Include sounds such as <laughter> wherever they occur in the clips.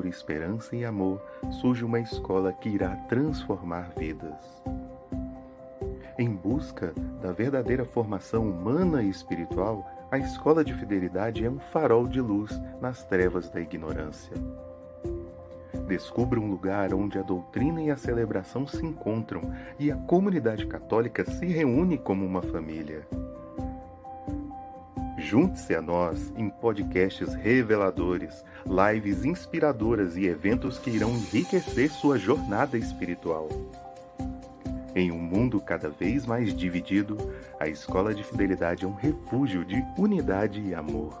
por esperança e amor, surge uma escola que irá transformar vidas. Em busca da verdadeira formação humana e espiritual, a escola de fidelidade é um farol de luz nas trevas da ignorância. Descubra um lugar onde a doutrina e a celebração se encontram e a comunidade católica se reúne como uma família. Junte-se a nós em podcasts reveladores, lives inspiradoras e eventos que irão enriquecer sua jornada espiritual. Em um mundo cada vez mais dividido, a Escola de Fidelidade é um refúgio de unidade e amor.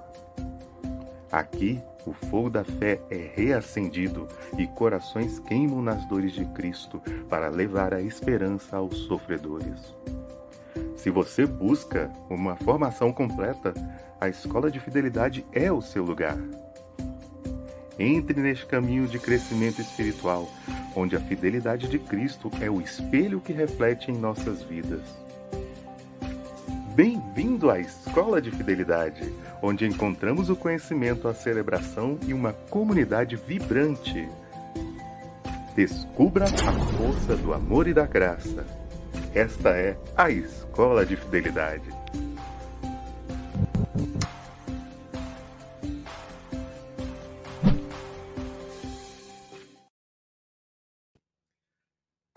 Aqui, o fogo da fé é reacendido e corações queimam nas dores de Cristo para levar a esperança aos sofredores. Se você busca uma formação completa, a Escola de Fidelidade é o seu lugar. Entre neste caminho de crescimento espiritual, onde a fidelidade de Cristo é o espelho que reflete em nossas vidas. Bem-vindo à Escola de Fidelidade, onde encontramos o conhecimento, a celebração e uma comunidade vibrante. Descubra a força do amor e da graça. Esta é a Escola de Fidelidade.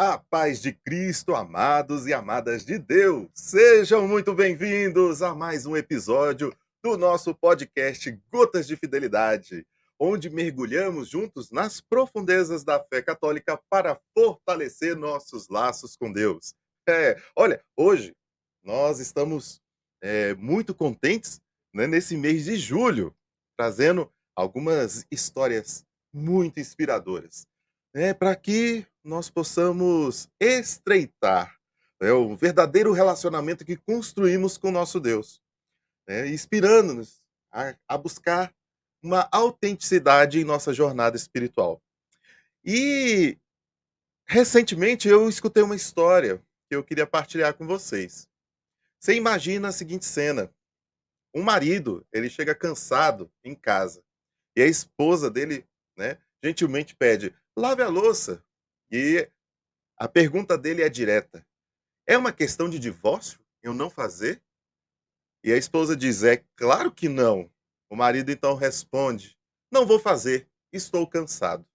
A paz de Cristo, amados e amadas de Deus, sejam muito bem-vindos a mais um episódio do nosso podcast Gotas de Fidelidade, onde mergulhamos juntos nas profundezas da fé católica para fortalecer nossos laços com Deus. É, olha, hoje nós estamos é, muito contentes né, nesse mês de julho, trazendo algumas histórias muito inspiradoras, né, para que nós possamos estreitar né, o verdadeiro relacionamento que construímos com o nosso Deus, né, inspirando-nos a, a buscar uma autenticidade em nossa jornada espiritual. E recentemente eu escutei uma história que eu queria partilhar com vocês. Você imagina a seguinte cena: um marido, ele chega cansado em casa e a esposa dele, né, gentilmente pede: lave a louça. E a pergunta dele é direta: é uma questão de divórcio eu não fazer? E a esposa diz: é claro que não. O marido então responde: não vou fazer, estou cansado.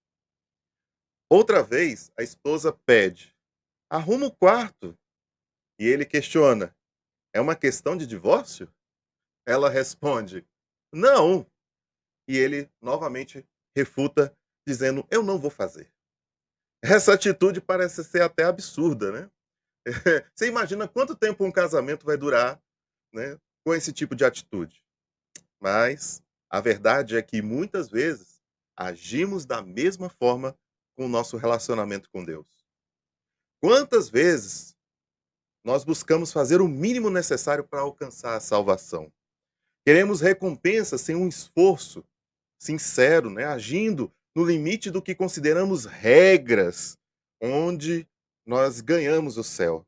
Outra vez, a esposa pede: arruma o quarto. E ele questiona: é uma questão de divórcio? Ela responde: não. E ele novamente refuta, dizendo: eu não vou fazer. Essa atitude parece ser até absurda, né? <laughs> Você imagina quanto tempo um casamento vai durar, né, com esse tipo de atitude? Mas a verdade é que muitas vezes agimos da mesma forma com o nosso relacionamento com Deus. Quantas vezes nós buscamos fazer o mínimo necessário para alcançar a salvação? Queremos recompensa sem um esforço sincero, né, agindo no limite do que consideramos regras, onde nós ganhamos o céu.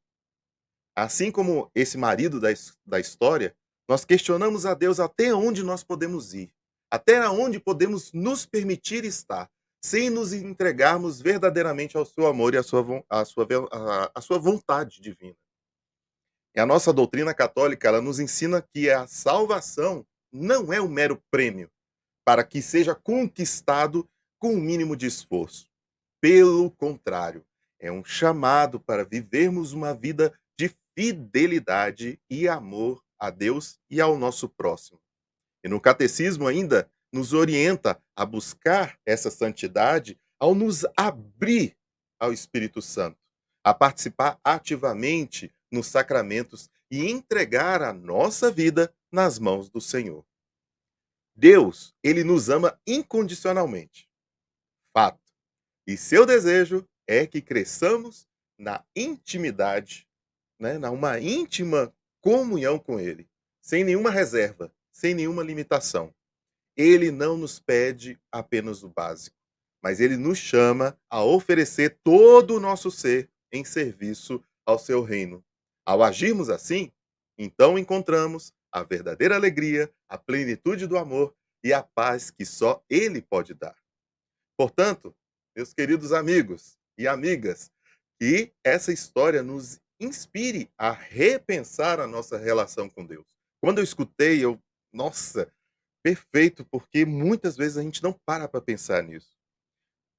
Assim como esse marido da, da história, nós questionamos a Deus até onde nós podemos ir, até onde podemos nos permitir estar, sem nos entregarmos verdadeiramente ao seu amor e à sua, à sua, à, sua vontade divina. E a nossa doutrina católica ela nos ensina que a salvação não é um mero prêmio para que seja conquistado com o um mínimo de esforço. Pelo contrário, é um chamado para vivermos uma vida de fidelidade e amor a Deus e ao nosso próximo. E no catecismo ainda nos orienta a buscar essa santidade ao nos abrir ao Espírito Santo, a participar ativamente nos sacramentos e entregar a nossa vida nas mãos do Senhor. Deus, ele nos ama incondicionalmente fato. E seu desejo é que cresçamos na intimidade, né, na uma íntima comunhão com Ele, sem nenhuma reserva, sem nenhuma limitação. Ele não nos pede apenas o básico, mas ele nos chama a oferecer todo o nosso ser em serviço ao seu reino. Ao agirmos assim, então encontramos a verdadeira alegria, a plenitude do amor e a paz que só Ele pode dar. Portanto, meus queridos amigos e amigas, que essa história nos inspire a repensar a nossa relação com Deus. Quando eu escutei, eu, nossa, perfeito, porque muitas vezes a gente não para para pensar nisso.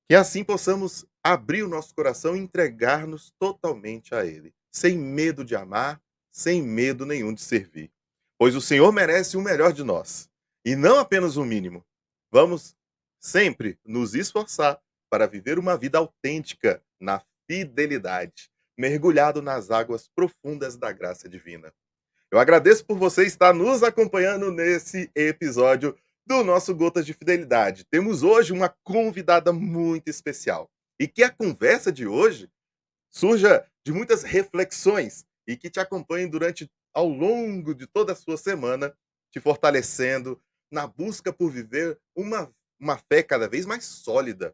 Que assim possamos abrir o nosso coração e entregar-nos totalmente a Ele, sem medo de amar, sem medo nenhum de servir. Pois o Senhor merece o melhor de nós, e não apenas o mínimo. Vamos sempre nos esforçar para viver uma vida autêntica na fidelidade, mergulhado nas águas profundas da graça divina. Eu agradeço por você estar nos acompanhando nesse episódio do nosso Gotas de Fidelidade. Temos hoje uma convidada muito especial e que a conversa de hoje surja de muitas reflexões e que te acompanhe durante ao longo de toda a sua semana, te fortalecendo na busca por viver uma, uma fé cada vez mais sólida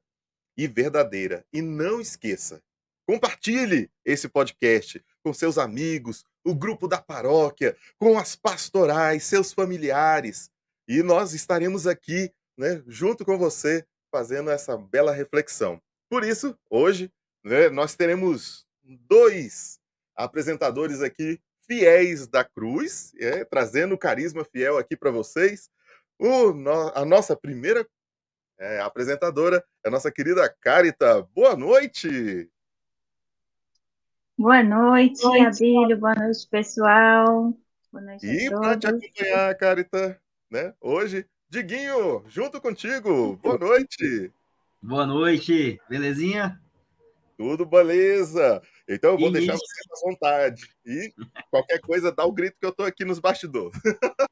e verdadeira. E não esqueça, compartilhe esse podcast com seus amigos, o grupo da paróquia, com as pastorais, seus familiares. E nós estaremos aqui, né, junto com você, fazendo essa bela reflexão. Por isso, hoje, né, nós teremos dois apresentadores aqui fiéis da cruz, é, trazendo o carisma fiel aqui para vocês. O, a nossa primeira é, apresentadora é a nossa querida Carita. Boa noite! Boa noite, Abílio. Boa noite, pessoal. Boa noite e para te acompanhar, Carita, né? Hoje, Diguinho, junto contigo. Boa noite. Boa noite, belezinha? Tudo beleza. Então eu vou deixar você à vontade. E qualquer coisa, dá o grito que eu tô aqui nos bastidores. <laughs>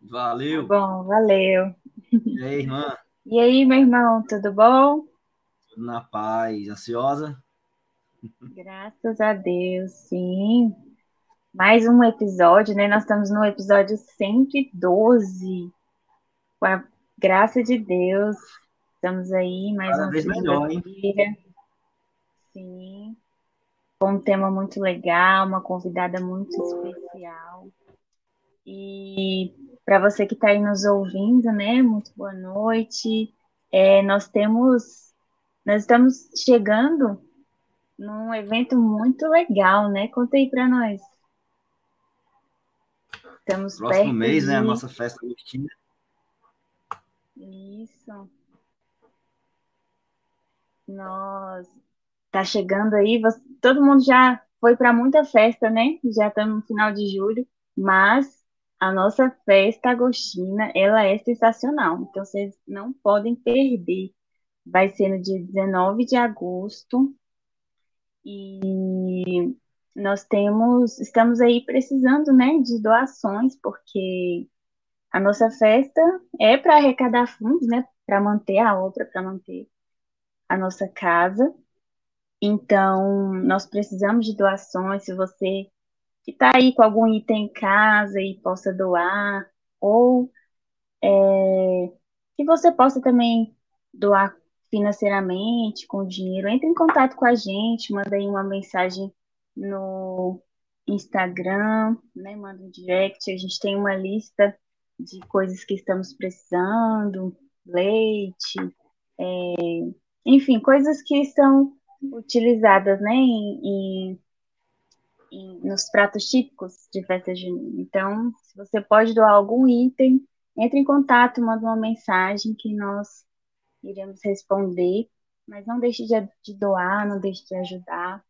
Valeu. Tá bom, valeu. E aí, irmã? E aí, meu irmão, tudo bom? Tudo na paz. Ansiosa? Graças a Deus, sim. Mais um episódio, né? Nós estamos no episódio 112. Com a graça de Deus, estamos aí mais Cada uma vez melhor, hein? Sim. Com um tema muito legal, uma convidada muito especial. E para você que está aí nos ouvindo, né? Muito boa noite. É, nós temos, nós estamos chegando num evento muito legal, né? Conta aí para nós. Estamos Próximo perto mês, de... né? A nossa festa agostina. Isso. Nós tá chegando aí, você... todo mundo já foi para muita festa, né? Já estamos no final de julho, mas a nossa festa agostina, ela é sensacional. Então vocês não podem perder. Vai ser no dia 19 de agosto, e nós temos, estamos aí precisando, né, de doações, porque a nossa festa é para arrecadar fundos, né, para manter a obra, para manter a nossa casa. Então, nós precisamos de doações. Se você que está aí com algum item em casa e possa doar, ou é, que você possa também doar financeiramente, com dinheiro, entre em contato com a gente, manda aí uma mensagem no Instagram, né? Manda um direct, a gente tem uma lista de coisas que estamos precisando, leite, é, enfim, coisas que são utilizadas, né, em, em, nos pratos típicos de festa junina. Então, se você pode doar algum item, entre em contato, manda uma mensagem que nós iremos responder, mas não deixe de, doar, não deixe de ajudar.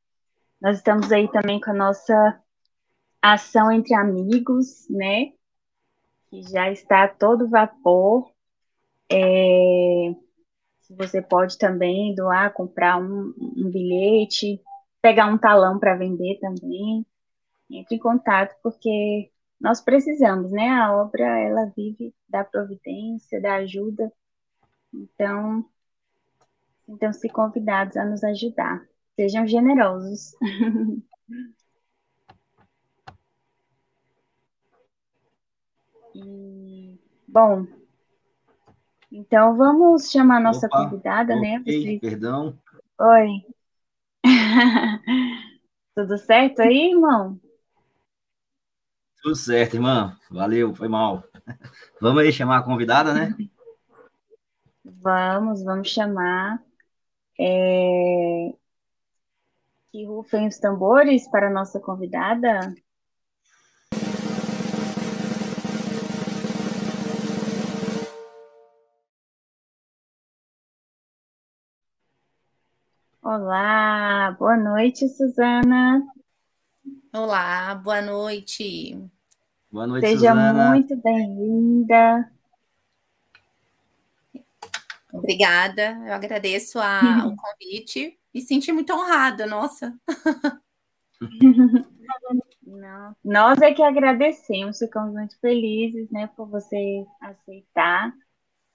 Nós estamos aí também com a nossa ação entre amigos, né? Que já está a todo vapor. É, você pode também doar, comprar um, um bilhete, pegar um talão para vender também. Entre em contato, porque nós precisamos, né? A obra, ela vive da providência, da ajuda então, então se convidados a nos ajudar. Sejam generosos. <laughs> e, bom, então vamos chamar a nossa Opa, convidada, né? Você... Perdão. Oi. <laughs> Tudo certo aí, irmão? Tudo certo, irmã. Valeu, foi mal. <laughs> Vamos aí chamar a convidada, né? <laughs> Vamos, vamos chamar. É... Que rufem os tambores para a nossa convidada. Olá, boa noite, Suzana. Olá, boa noite. Boa noite, Seja Suzana. muito bem-vinda. Obrigada, eu agradeço a, <laughs> o convite e senti muito honrada, nossa. Não, nós é que agradecemos, ficamos muito felizes, né, por você aceitar.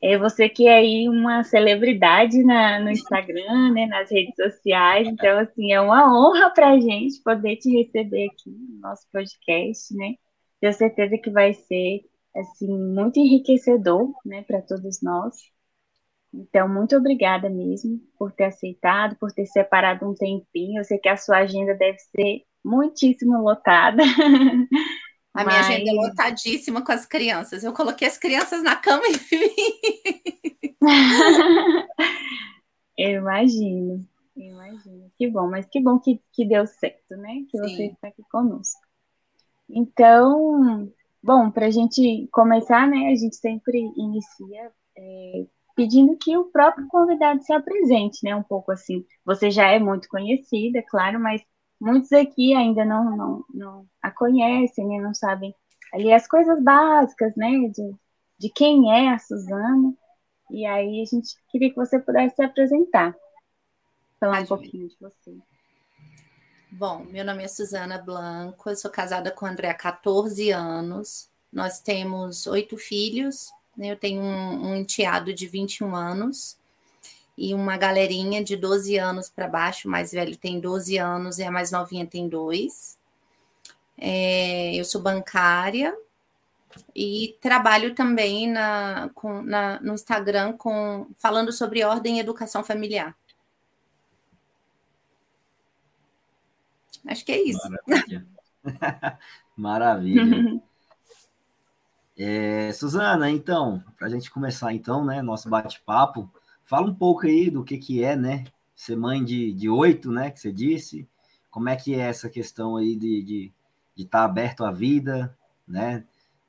É você que é aí uma celebridade na, no Instagram, né, nas redes sociais, então, assim, é uma honra para a gente poder te receber aqui no nosso podcast, né? Tenho certeza que vai ser, assim, muito enriquecedor, né, para todos nós. Então, muito obrigada mesmo por ter aceitado, por ter separado um tempinho. Eu sei que a sua agenda deve ser muitíssimo lotada. <laughs> A minha agenda é lotadíssima com as crianças. Eu coloquei as crianças na cama e vim. <laughs> eu imagino, eu imagino. Que bom, mas que bom que, que deu certo, né? Que Sim. você está aqui conosco. Então, bom, para a gente começar, né? A gente sempre inicia é, pedindo que o próprio convidado se apresente, né? Um pouco assim. Você já é muito conhecida, claro, mas muitos aqui ainda não, não, não a conhecem, né? Não sabem ali as coisas básicas, né? De, de quem é a Suzana. E aí a gente queria que você pudesse se apresentar. Falar um pouquinho de você. Bom, meu nome é Suzana Blanco, eu sou casada com o André há 14 anos. Nós temos oito filhos, né? eu tenho um, um enteado de 21 anos e uma galerinha de 12 anos para baixo, o mais velho tem 12 anos e a mais novinha tem dois. É, eu sou bancária e trabalho também na, com, na, no Instagram com, falando sobre ordem e educação familiar. Acho que é isso. Maravilha. <laughs> Maravilha. É, Suzana, então, para a gente começar então, né, nosso bate-papo, fala um pouco aí do que que é, né, ser mãe de, de oito, né, que você disse, como é que é essa questão aí de estar de, de tá aberto à vida, né,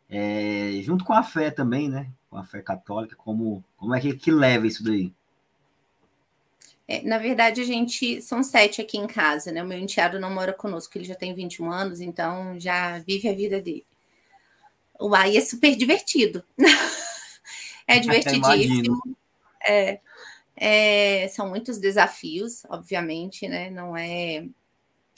é, junto com a fé também, né, com a fé católica, como, como é que, que leva isso daí? É, na verdade, a gente são sete aqui em casa, né? O meu enteado não mora conosco, ele já tem 21 anos, então já vive a vida dele. Uai, é super divertido. <laughs> é <laughs> divertidíssimo. É, é, são muitos desafios, obviamente, né? Não é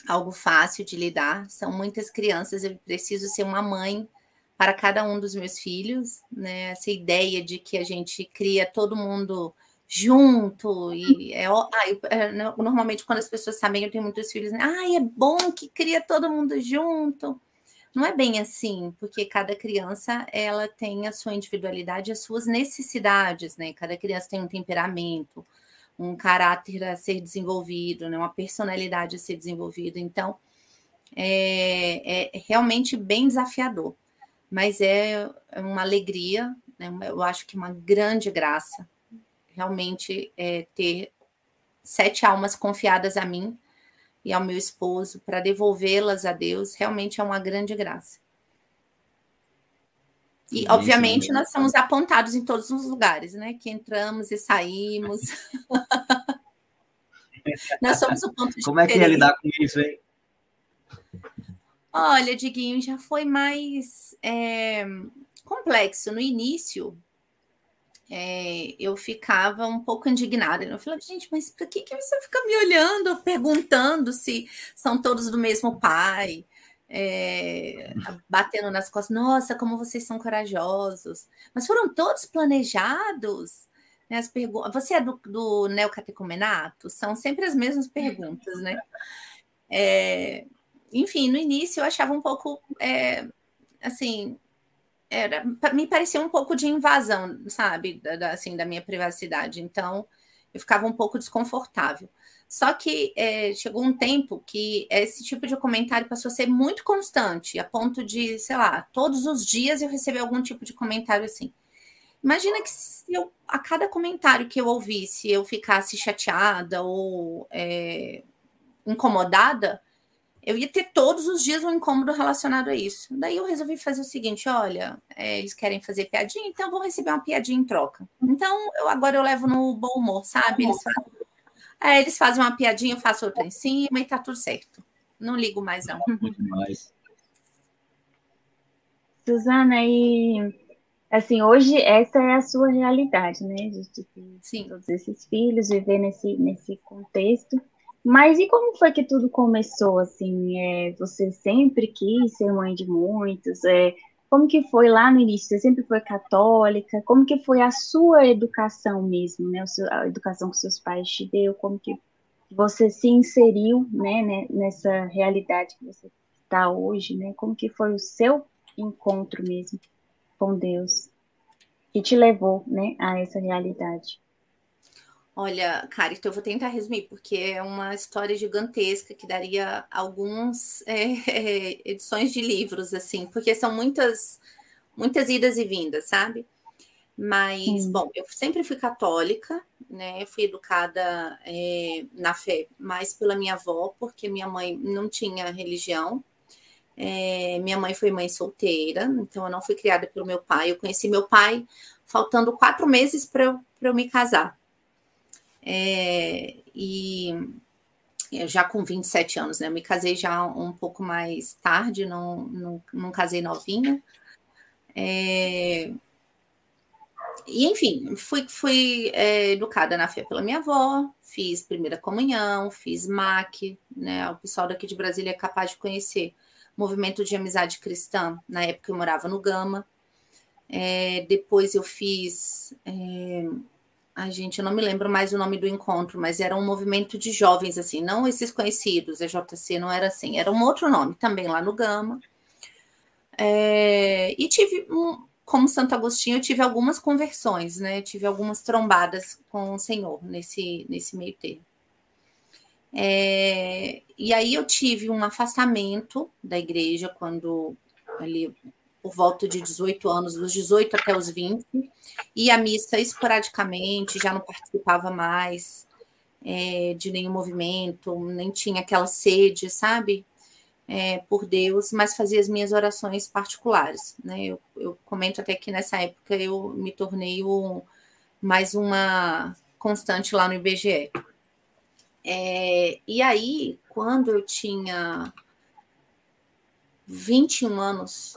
algo fácil de lidar. São muitas crianças, eu preciso ser uma mãe para cada um dos meus filhos, né? Essa ideia de que a gente cria todo mundo junto e é, ah, eu, é, normalmente quando as pessoas sabem eu tenho muitos filhos, né? ah, é bom que cria todo mundo junto. Não é bem assim, porque cada criança ela tem a sua individualidade, as suas necessidades, né? Cada criança tem um temperamento, um caráter a ser desenvolvido, né? uma personalidade a ser desenvolvida. Então, é, é realmente bem desafiador, mas é uma alegria, né? eu acho que uma grande graça realmente é, ter sete almas confiadas a mim e ao meu esposo para devolvê-las a Deus, realmente é uma grande graça. E, Sim, obviamente, nós somos apontados em todos os lugares, né? Que entramos e saímos. <laughs> nós somos o ponto de Como é que é lidar com isso, hein? Olha, Diguinho, já foi mais é, complexo. No início, é, eu ficava um pouco indignada. Eu falava, gente, mas por que, que você fica me olhando, perguntando se são todos do mesmo pai? É, batendo nas costas, nossa, como vocês são corajosos. Mas foram todos planejados? Né, as perguntas. Você é do, do neocatecumenato? São sempre as mesmas perguntas, né? É, enfim, no início eu achava um pouco é, assim, era, me parecia um pouco de invasão, sabe, da, assim, da minha privacidade. Então, eu ficava um pouco desconfortável. Só que é, chegou um tempo que esse tipo de comentário passou a ser muito constante, a ponto de, sei lá, todos os dias eu receber algum tipo de comentário assim. Imagina que eu, a cada comentário que eu ouvisse, eu ficasse chateada ou é, incomodada, eu ia ter todos os dias um incômodo relacionado a isso. Daí eu resolvi fazer o seguinte: olha, é, eles querem fazer piadinha, então eu vou receber uma piadinha em troca. Então eu agora eu levo no bom humor, sabe? Eles fazem, é, eles fazem uma piadinha, eu faço outra em cima e tá tudo certo. Não ligo mais, não. Muito mais. Suzana, e assim, hoje essa é a sua realidade, né? De, de, Sim. todos esses filhos, viver nesse, nesse contexto. Mas e como foi que tudo começou, assim? É, você sempre quis ser mãe de muitos? É, como que foi lá no início? Você sempre foi católica? Como que foi a sua educação mesmo, né? A educação que seus pais te deu? Como que você se inseriu, né, né nessa realidade que você está hoje, né? Como que foi o seu encontro mesmo com Deus que te levou, né, a essa realidade? Olha, Carito, eu vou tentar resumir, porque é uma história gigantesca que daria algumas é, <laughs> edições de livros, assim, porque são muitas, muitas idas e vindas, sabe? Mas, bom, eu sempre fui católica, né? Eu fui educada é, na fé mais pela minha avó, porque minha mãe não tinha religião. É, minha mãe foi mãe solteira, então eu não fui criada pelo meu pai. Eu conheci meu pai faltando quatro meses para eu, eu me casar. É, e já com 27 anos, né? Eu me casei já um pouco mais tarde, não, não, não casei novinha. É, e, enfim, fui, fui é, educada na fé pela minha avó, fiz primeira comunhão, fiz MAC, né? O pessoal daqui de Brasília é capaz de conhecer movimento de amizade cristã. Na época eu morava no Gama. É, depois eu fiz é, Ai, gente, eu não me lembro mais o nome do encontro, mas era um movimento de jovens, assim, não esses conhecidos, EJC não era assim, era um outro nome, também lá no Gama. É, e tive, como Santo Agostinho, eu tive algumas conversões, né? Tive algumas trombadas com o Senhor nesse, nesse meio termo. É, e aí eu tive um afastamento da igreja quando ali por volta de 18 anos, dos 18 até os 20, e a missa esporadicamente, já não participava mais é, de nenhum movimento, nem tinha aquela sede, sabe? É, por Deus, mas fazia as minhas orações particulares. Né? Eu, eu, comento até que nessa época eu me tornei o, mais uma constante lá no IBGE. É, e aí, quando eu tinha 21 anos,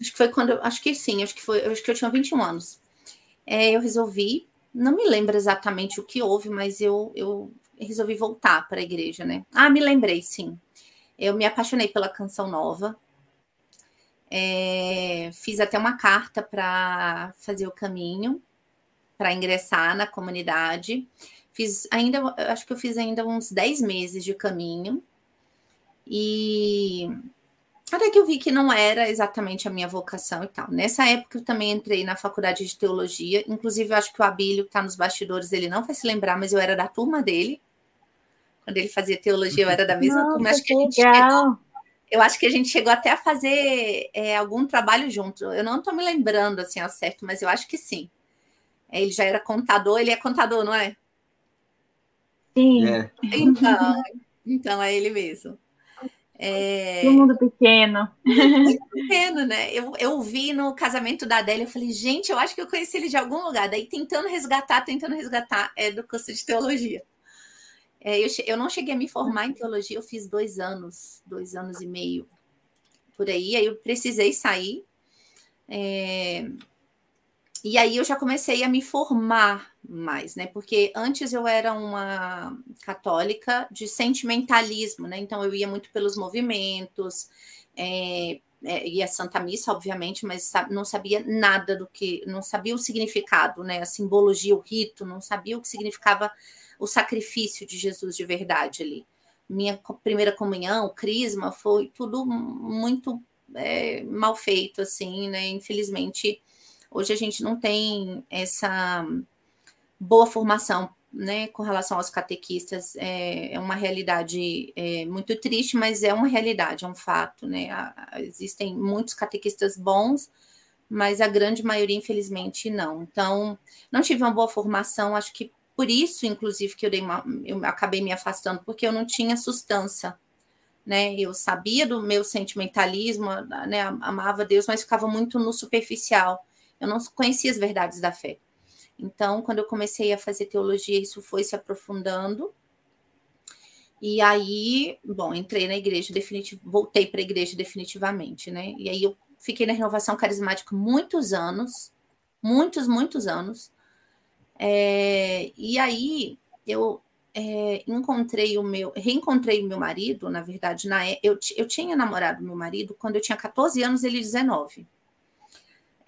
Acho que foi quando acho que sim, acho que foi, acho que eu tinha 21 anos. É, eu resolvi, não me lembro exatamente o que houve, mas eu, eu resolvi voltar para a igreja, né? Ah, me lembrei, sim. Eu me apaixonei pela canção nova. É, fiz até uma carta para fazer o caminho, para ingressar na comunidade. Fiz ainda, acho que eu fiz ainda uns 10 meses de caminho. E até que eu vi que não era exatamente a minha vocação e tal. Nessa época eu também entrei na faculdade de teologia, inclusive eu acho que o Abílio, que está nos bastidores, ele não vai se lembrar, mas eu era da turma dele. Quando ele fazia teologia, eu era da mesma Nossa, turma. Acho que, que chegou, eu acho que a gente chegou até a fazer é, algum trabalho junto. Eu não estou me lembrando assim ao certo, mas eu acho que sim. É, ele já era contador, ele é contador, não é? Sim. É. Então, então é ele mesmo. É... Mundo pequeno. Pequeno, né? Eu, eu vi no casamento da Adélia, eu falei, gente, eu acho que eu conheci ele de algum lugar. Daí tentando resgatar, tentando resgatar, é do curso de teologia. É, eu, eu não cheguei a me formar em teologia, eu fiz dois anos, dois anos e meio por aí. Aí eu precisei sair. É, e aí eu já comecei a me formar mais, né? Porque antes eu era uma católica de sentimentalismo, né? Então eu ia muito pelos movimentos, é, é, ia Santa Missa, obviamente, mas não sabia nada do que, não sabia o significado, né? A simbologia, o rito, não sabia o que significava o sacrifício de Jesus de verdade ali. Minha primeira comunhão, crisma, foi tudo muito é, mal feito, assim, né? Infelizmente Hoje a gente não tem essa boa formação né, com relação aos catequistas. É, é uma realidade é, muito triste, mas é uma realidade, é um fato. Né? Existem muitos catequistas bons, mas a grande maioria, infelizmente, não. Então, não tive uma boa formação, acho que por isso, inclusive, que eu, uma, eu acabei me afastando, porque eu não tinha sustância. Né? Eu sabia do meu sentimentalismo, né? amava Deus, mas ficava muito no superficial. Eu não conhecia as verdades da fé. Então, quando eu comecei a fazer teologia, isso foi se aprofundando. E aí, bom, entrei na igreja definitivamente, voltei para a igreja definitivamente, né? E aí eu fiquei na renovação carismática muitos anos, muitos, muitos anos. É, e aí eu é, encontrei o meu, reencontrei o meu marido, na verdade, na, é, eu, eu tinha namorado meu marido quando eu tinha 14 anos, ele 19.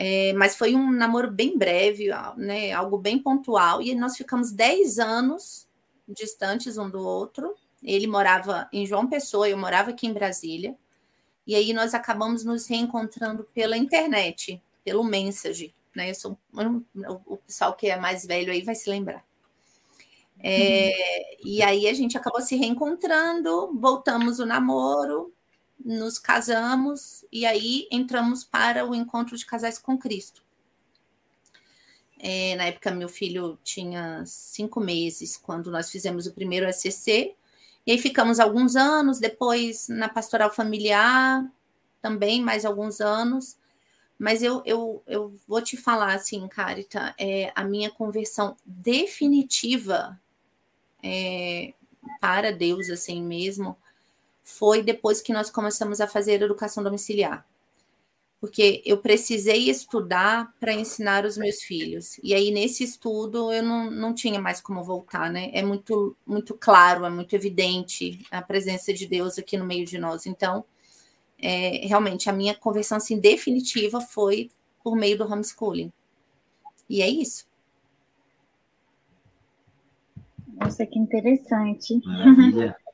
É, mas foi um namoro bem breve, né, algo bem pontual, e nós ficamos 10 anos distantes um do outro. Ele morava em João Pessoa, eu morava aqui em Brasília. E aí nós acabamos nos reencontrando pela internet, pelo Message né? Eu sou o pessoal que é mais velho aí vai se lembrar. É, uhum. E aí a gente acabou se reencontrando, voltamos o namoro, nos casamos e aí entramos para o encontro de casais com Cristo. É, na época, meu filho tinha cinco meses quando nós fizemos o primeiro SCC, e aí ficamos alguns anos, depois na pastoral familiar, também mais alguns anos, mas eu, eu, eu vou te falar assim, Carita, é, a minha conversão definitiva é, para Deus, assim mesmo, foi depois que nós começamos a fazer educação domiciliar. Porque eu precisei estudar para ensinar os meus filhos. E aí, nesse estudo, eu não, não tinha mais como voltar, né? É muito, muito claro, é muito evidente a presença de Deus aqui no meio de nós. Então, é, realmente a minha conversão assim, definitiva foi por meio do homeschooling. E é isso. Nossa, que interessante. Maravilha. <laughs>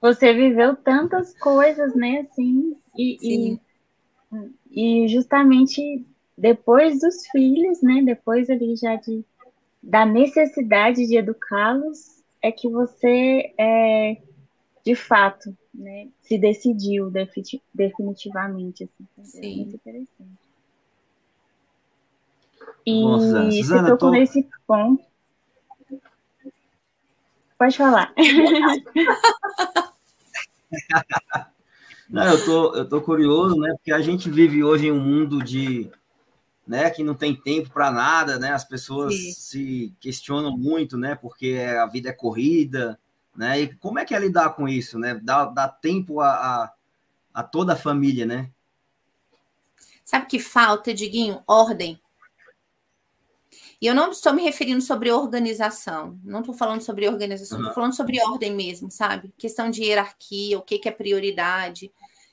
Você viveu tantas coisas, né, assim, e, e, e, justamente depois dos filhos, né, depois ali já de, da necessidade de educá-los, é que você, é, de fato, né, se decidiu definitivamente. Assim, é Sim. Muito interessante. E Nossa, você tocou tô... nesse ponto. Pode falar. <laughs> Não, eu tô, eu tô curioso, né? Porque a gente vive hoje em um mundo de, né, que não tem tempo para nada, né? As pessoas Sim. se questionam muito, né? Porque a vida é corrida, né? E como é que é lidar com isso, né? Dá, dá tempo a, a, a toda a família, né? Sabe que falta, Diguinho? Ordem. E eu não estou me referindo sobre organização, não estou falando sobre organização, estou uhum. falando sobre ordem mesmo, sabe? Questão de hierarquia, o que, que é prioridade,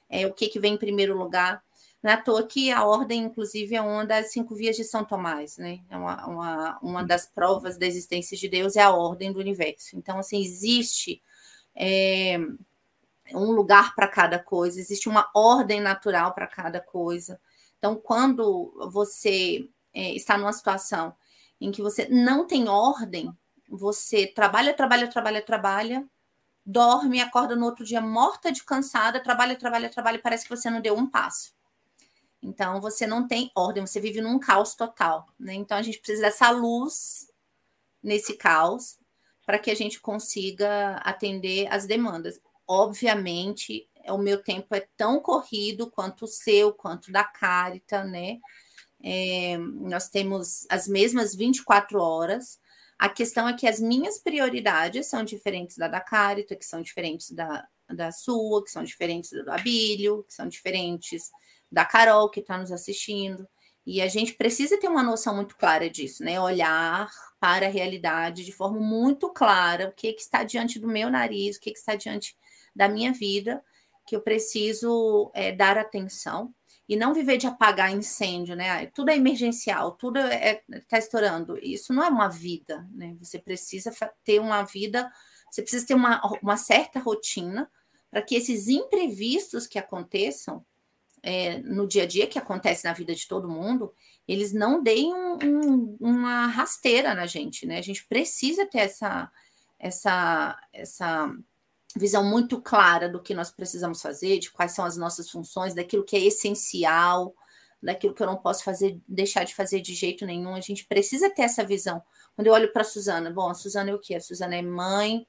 é, o que, que vem em primeiro lugar. Não é à toa que a ordem, inclusive, é uma das cinco vias de São Tomás, né? É uma, uma, uma das provas da existência de Deus é a ordem do universo. Então, assim, existe é, um lugar para cada coisa, existe uma ordem natural para cada coisa. Então, quando você é, está numa situação em que você não tem ordem, você trabalha, trabalha, trabalha, trabalha, dorme, acorda no outro dia morta de cansada, trabalha, trabalha, trabalha, parece que você não deu um passo. Então, você não tem ordem, você vive num caos total. Né? Então, a gente precisa dessa luz nesse caos para que a gente consiga atender as demandas. Obviamente, o meu tempo é tão corrido quanto o seu, quanto da Carita, né? É, nós temos as mesmas 24 horas. A questão é que as minhas prioridades são diferentes da da Carita, que são diferentes da, da sua, que são diferentes do Abílio, que são diferentes da Carol que está nos assistindo. E a gente precisa ter uma noção muito clara disso, né? Olhar para a realidade de forma muito clara, o que, que está diante do meu nariz, o que, que está diante da minha vida, que eu preciso é, dar atenção e não viver de apagar incêndio, né? Tudo é emergencial, tudo está é, tá estourando. Isso não é uma vida, né? Você precisa ter uma vida, você precisa ter uma, uma certa rotina para que esses imprevistos que aconteçam é, no dia a dia, que acontece na vida de todo mundo, eles não deem um, um, uma rasteira na gente, né? A gente precisa ter essa, essa, essa visão muito clara do que nós precisamos fazer, de quais são as nossas funções, daquilo que é essencial, daquilo que eu não posso fazer, deixar de fazer de jeito nenhum. A gente precisa ter essa visão. Quando eu olho para a Suzana, bom, a Suzana é o quê? A Suzana é mãe,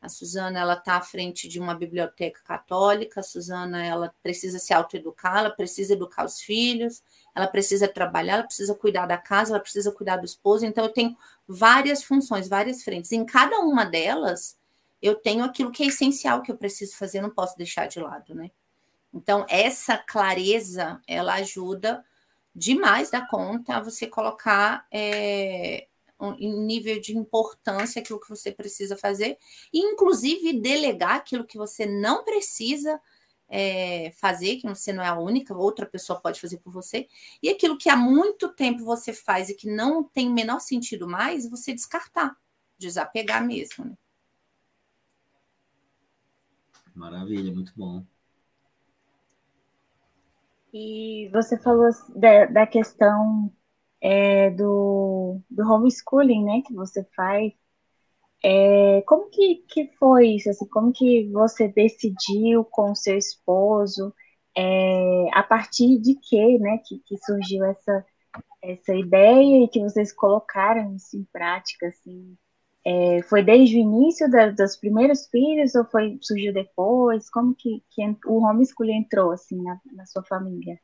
a Suzana ela está à frente de uma biblioteca católica, a Suzana ela precisa se autoeducar, ela precisa educar os filhos, ela precisa trabalhar, ela precisa cuidar da casa, ela precisa cuidar do esposo. Então eu tenho várias funções, várias frentes. Em cada uma delas eu tenho aquilo que é essencial que eu preciso fazer, não posso deixar de lado, né? Então, essa clareza, ela ajuda demais da conta a você colocar é, um, nível de importância aquilo que você precisa fazer, e inclusive delegar aquilo que você não precisa é, fazer, que você não é a única, outra pessoa pode fazer por você, e aquilo que há muito tempo você faz e que não tem menor sentido mais, você descartar, desapegar mesmo. Né? Maravilha, muito bom. E você falou da, da questão é, do, do homeschooling, né, que você faz. É, como que, que foi isso? Assim, como que você decidiu com o seu esposo? É, a partir de que, né, que, que surgiu essa, essa ideia e que vocês colocaram isso em prática, assim? É, foi desde o início da, dos primeiros filhos ou foi surgiu depois? Como que, que o homeschooling entrou assim na, na sua família?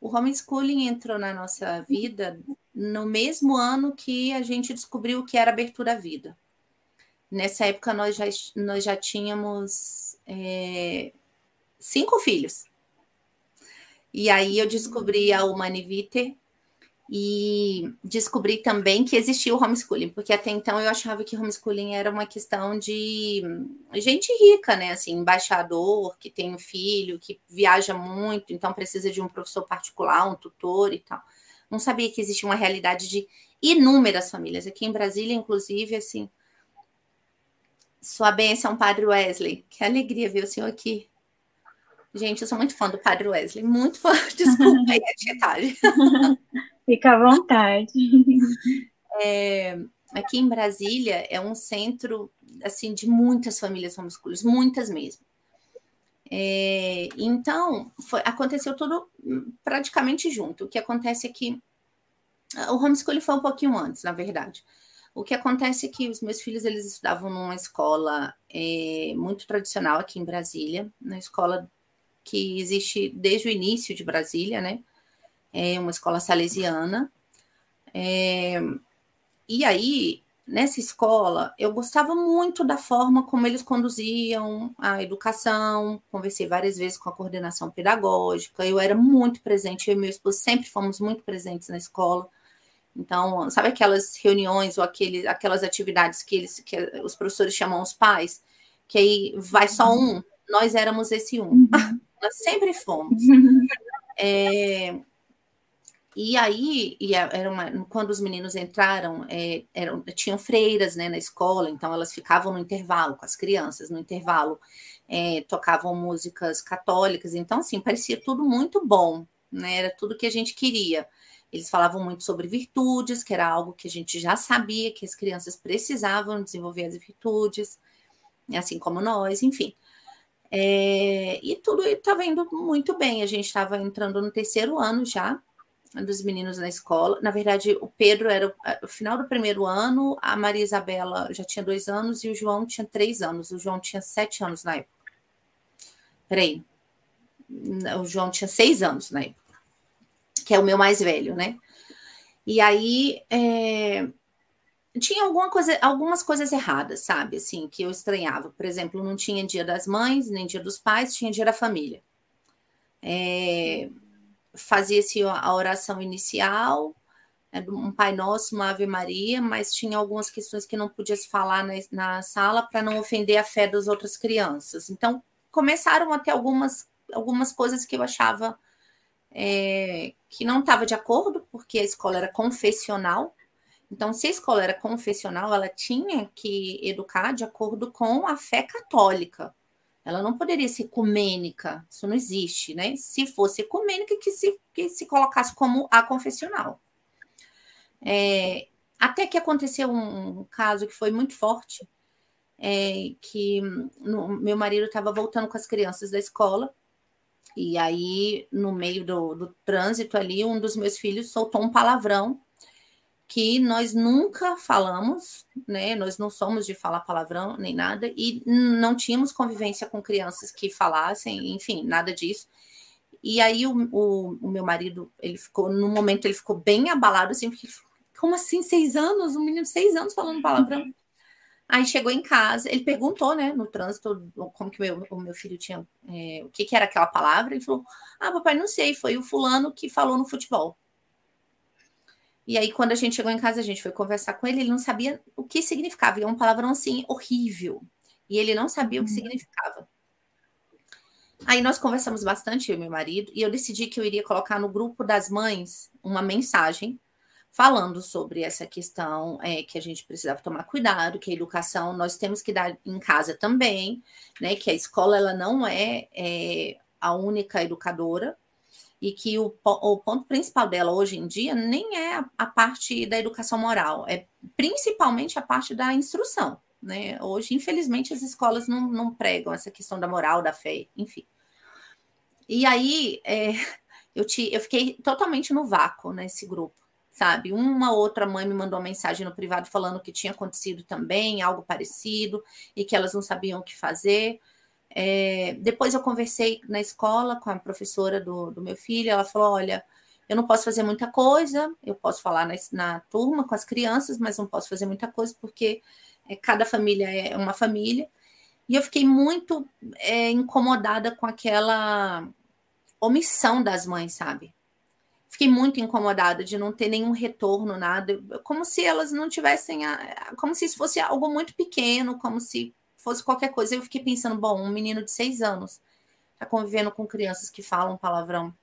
O homeschooling entrou na nossa vida no mesmo ano que a gente descobriu o que era abertura à vida. Nessa época nós já, nós já tínhamos é, cinco filhos. E aí eu descobri a Humaniviter e descobri também que existia o homeschooling, porque até então eu achava que homeschooling era uma questão de gente rica, né? Assim, embaixador, que tem um filho, que viaja muito, então precisa de um professor particular, um tutor e tal. Não sabia que existia uma realidade de inúmeras famílias. Aqui em Brasília, inclusive, assim. Sua bênção, Padre Wesley. Que alegria ver o senhor aqui. Gente, eu sou muito fã do Padre Wesley, muito fã. <laughs> Desculpa aí a <laughs> tietagem. <laughs> Fica à vontade. É, aqui em Brasília é um centro assim de muitas famílias homeschoolers, muitas mesmo. É, então foi, aconteceu tudo praticamente junto. O que acontece é que o homeschooling foi um pouquinho antes, na verdade. O que acontece é que os meus filhos eles estudavam numa escola é, muito tradicional aqui em Brasília, na escola que existe desde o início de Brasília, né? É uma escola salesiana. É, e aí, nessa escola, eu gostava muito da forma como eles conduziam a educação, conversei várias vezes com a coordenação pedagógica, eu era muito presente, eu e meu esposo sempre fomos muito presentes na escola. Então, sabe aquelas reuniões ou aquele, aquelas atividades que, eles, que os professores chamam os pais, que aí vai só um? Nós éramos esse um. Uhum. <laughs> Nós sempre fomos. É, e aí, e era uma, quando os meninos entraram, é, eram, tinham freiras né, na escola, então elas ficavam no intervalo com as crianças, no intervalo é, tocavam músicas católicas, então assim, parecia tudo muito bom, né? Era tudo que a gente queria. Eles falavam muito sobre virtudes, que era algo que a gente já sabia que as crianças precisavam desenvolver as virtudes, assim como nós, enfim. É, e tudo estava indo muito bem. A gente estava entrando no terceiro ano já, dos meninos na escola. Na verdade, o Pedro era o final do primeiro ano, a Maria Isabela já tinha dois anos e o João tinha três anos. O João tinha sete anos na época. Peraí. O João tinha seis anos na época, que é o meu mais velho, né? E aí é... tinha alguma coisa, algumas coisas erradas, sabe? Assim, que eu estranhava. Por exemplo, não tinha dia das mães, nem dia dos pais, tinha dia da família. É fazia-se a oração inicial, né, um Pai Nosso, uma Ave Maria, mas tinha algumas questões que não podia se falar na, na sala para não ofender a fé das outras crianças. Então, começaram a ter algumas, algumas coisas que eu achava é, que não estava de acordo, porque a escola era confessional. Então, se a escola era confessional, ela tinha que educar de acordo com a fé católica. Ela não poderia ser ecumênica, isso não existe, né? Se fosse ecumênica, que se, que se colocasse como a confessional. É, até que aconteceu um, caso que foi muito forte, é, que no, meu marido estava voltando com as crianças da escola, E aí, no meio do, do trânsito ali, um dos meus filhos soltou um palavrão que nós nunca falamos, né? Nós não somos de falar palavrão nem nada, e não tínhamos convivência com crianças que falassem, enfim, nada disso. E aí o, o, o meu marido, ele ficou, no momento, ele ficou bem abalado, assim, porque como assim, seis anos? Um menino de seis anos falando palavrão. Aí chegou em casa, ele perguntou, né, no trânsito, como que meu, o meu filho tinha, é, o que, que era aquela palavra. Ele falou: Ah, papai, não sei, foi o fulano que falou no futebol. E aí, quando a gente chegou em casa, a gente foi conversar com ele, ele não sabia o que significava. E é um palavrão assim horrível. E ele não sabia o que uhum. significava. Aí nós conversamos bastante, eu e meu marido, e eu decidi que eu iria colocar no grupo das mães uma mensagem falando sobre essa questão é, que a gente precisava tomar cuidado, que a educação nós temos que dar em casa também, né? Que a escola ela não é, é a única educadora, e que o, o, ponto principal dela hoje em dia nem é a, a, parte da educação moral, é principalmente a parte da instrução. Né? Hoje, infelizmente, as escolas não, não pregam essa questão da moral, da fé, enfim. E aí é, <laughs> eu, te, eu fiquei totalmente no vácuo nesse grupo, sabe? Uma outra mãe me mandou uma mensagem no privado falando que tinha acontecido também algo parecido e que elas não sabiam o que fazer. É, depois eu conversei na escola com a professora do, do, meu filho, ela falou: olha, eu não posso fazer muita coisa, eu posso falar na, na turma com as crianças, mas não posso fazer muita coisa porque é, cada família é uma família. E eu fiquei muito é, incomodada com aquela omissão das mães, sabe? Fiquei muito incomodada de não ter nenhum retorno, nada, como se elas não tivessem, a, como se isso fosse algo muito pequeno, como se fosse qualquer coisa. Eu fiquei pensando, bom, um menino de seis anos está convivendo com crianças que falam palavrão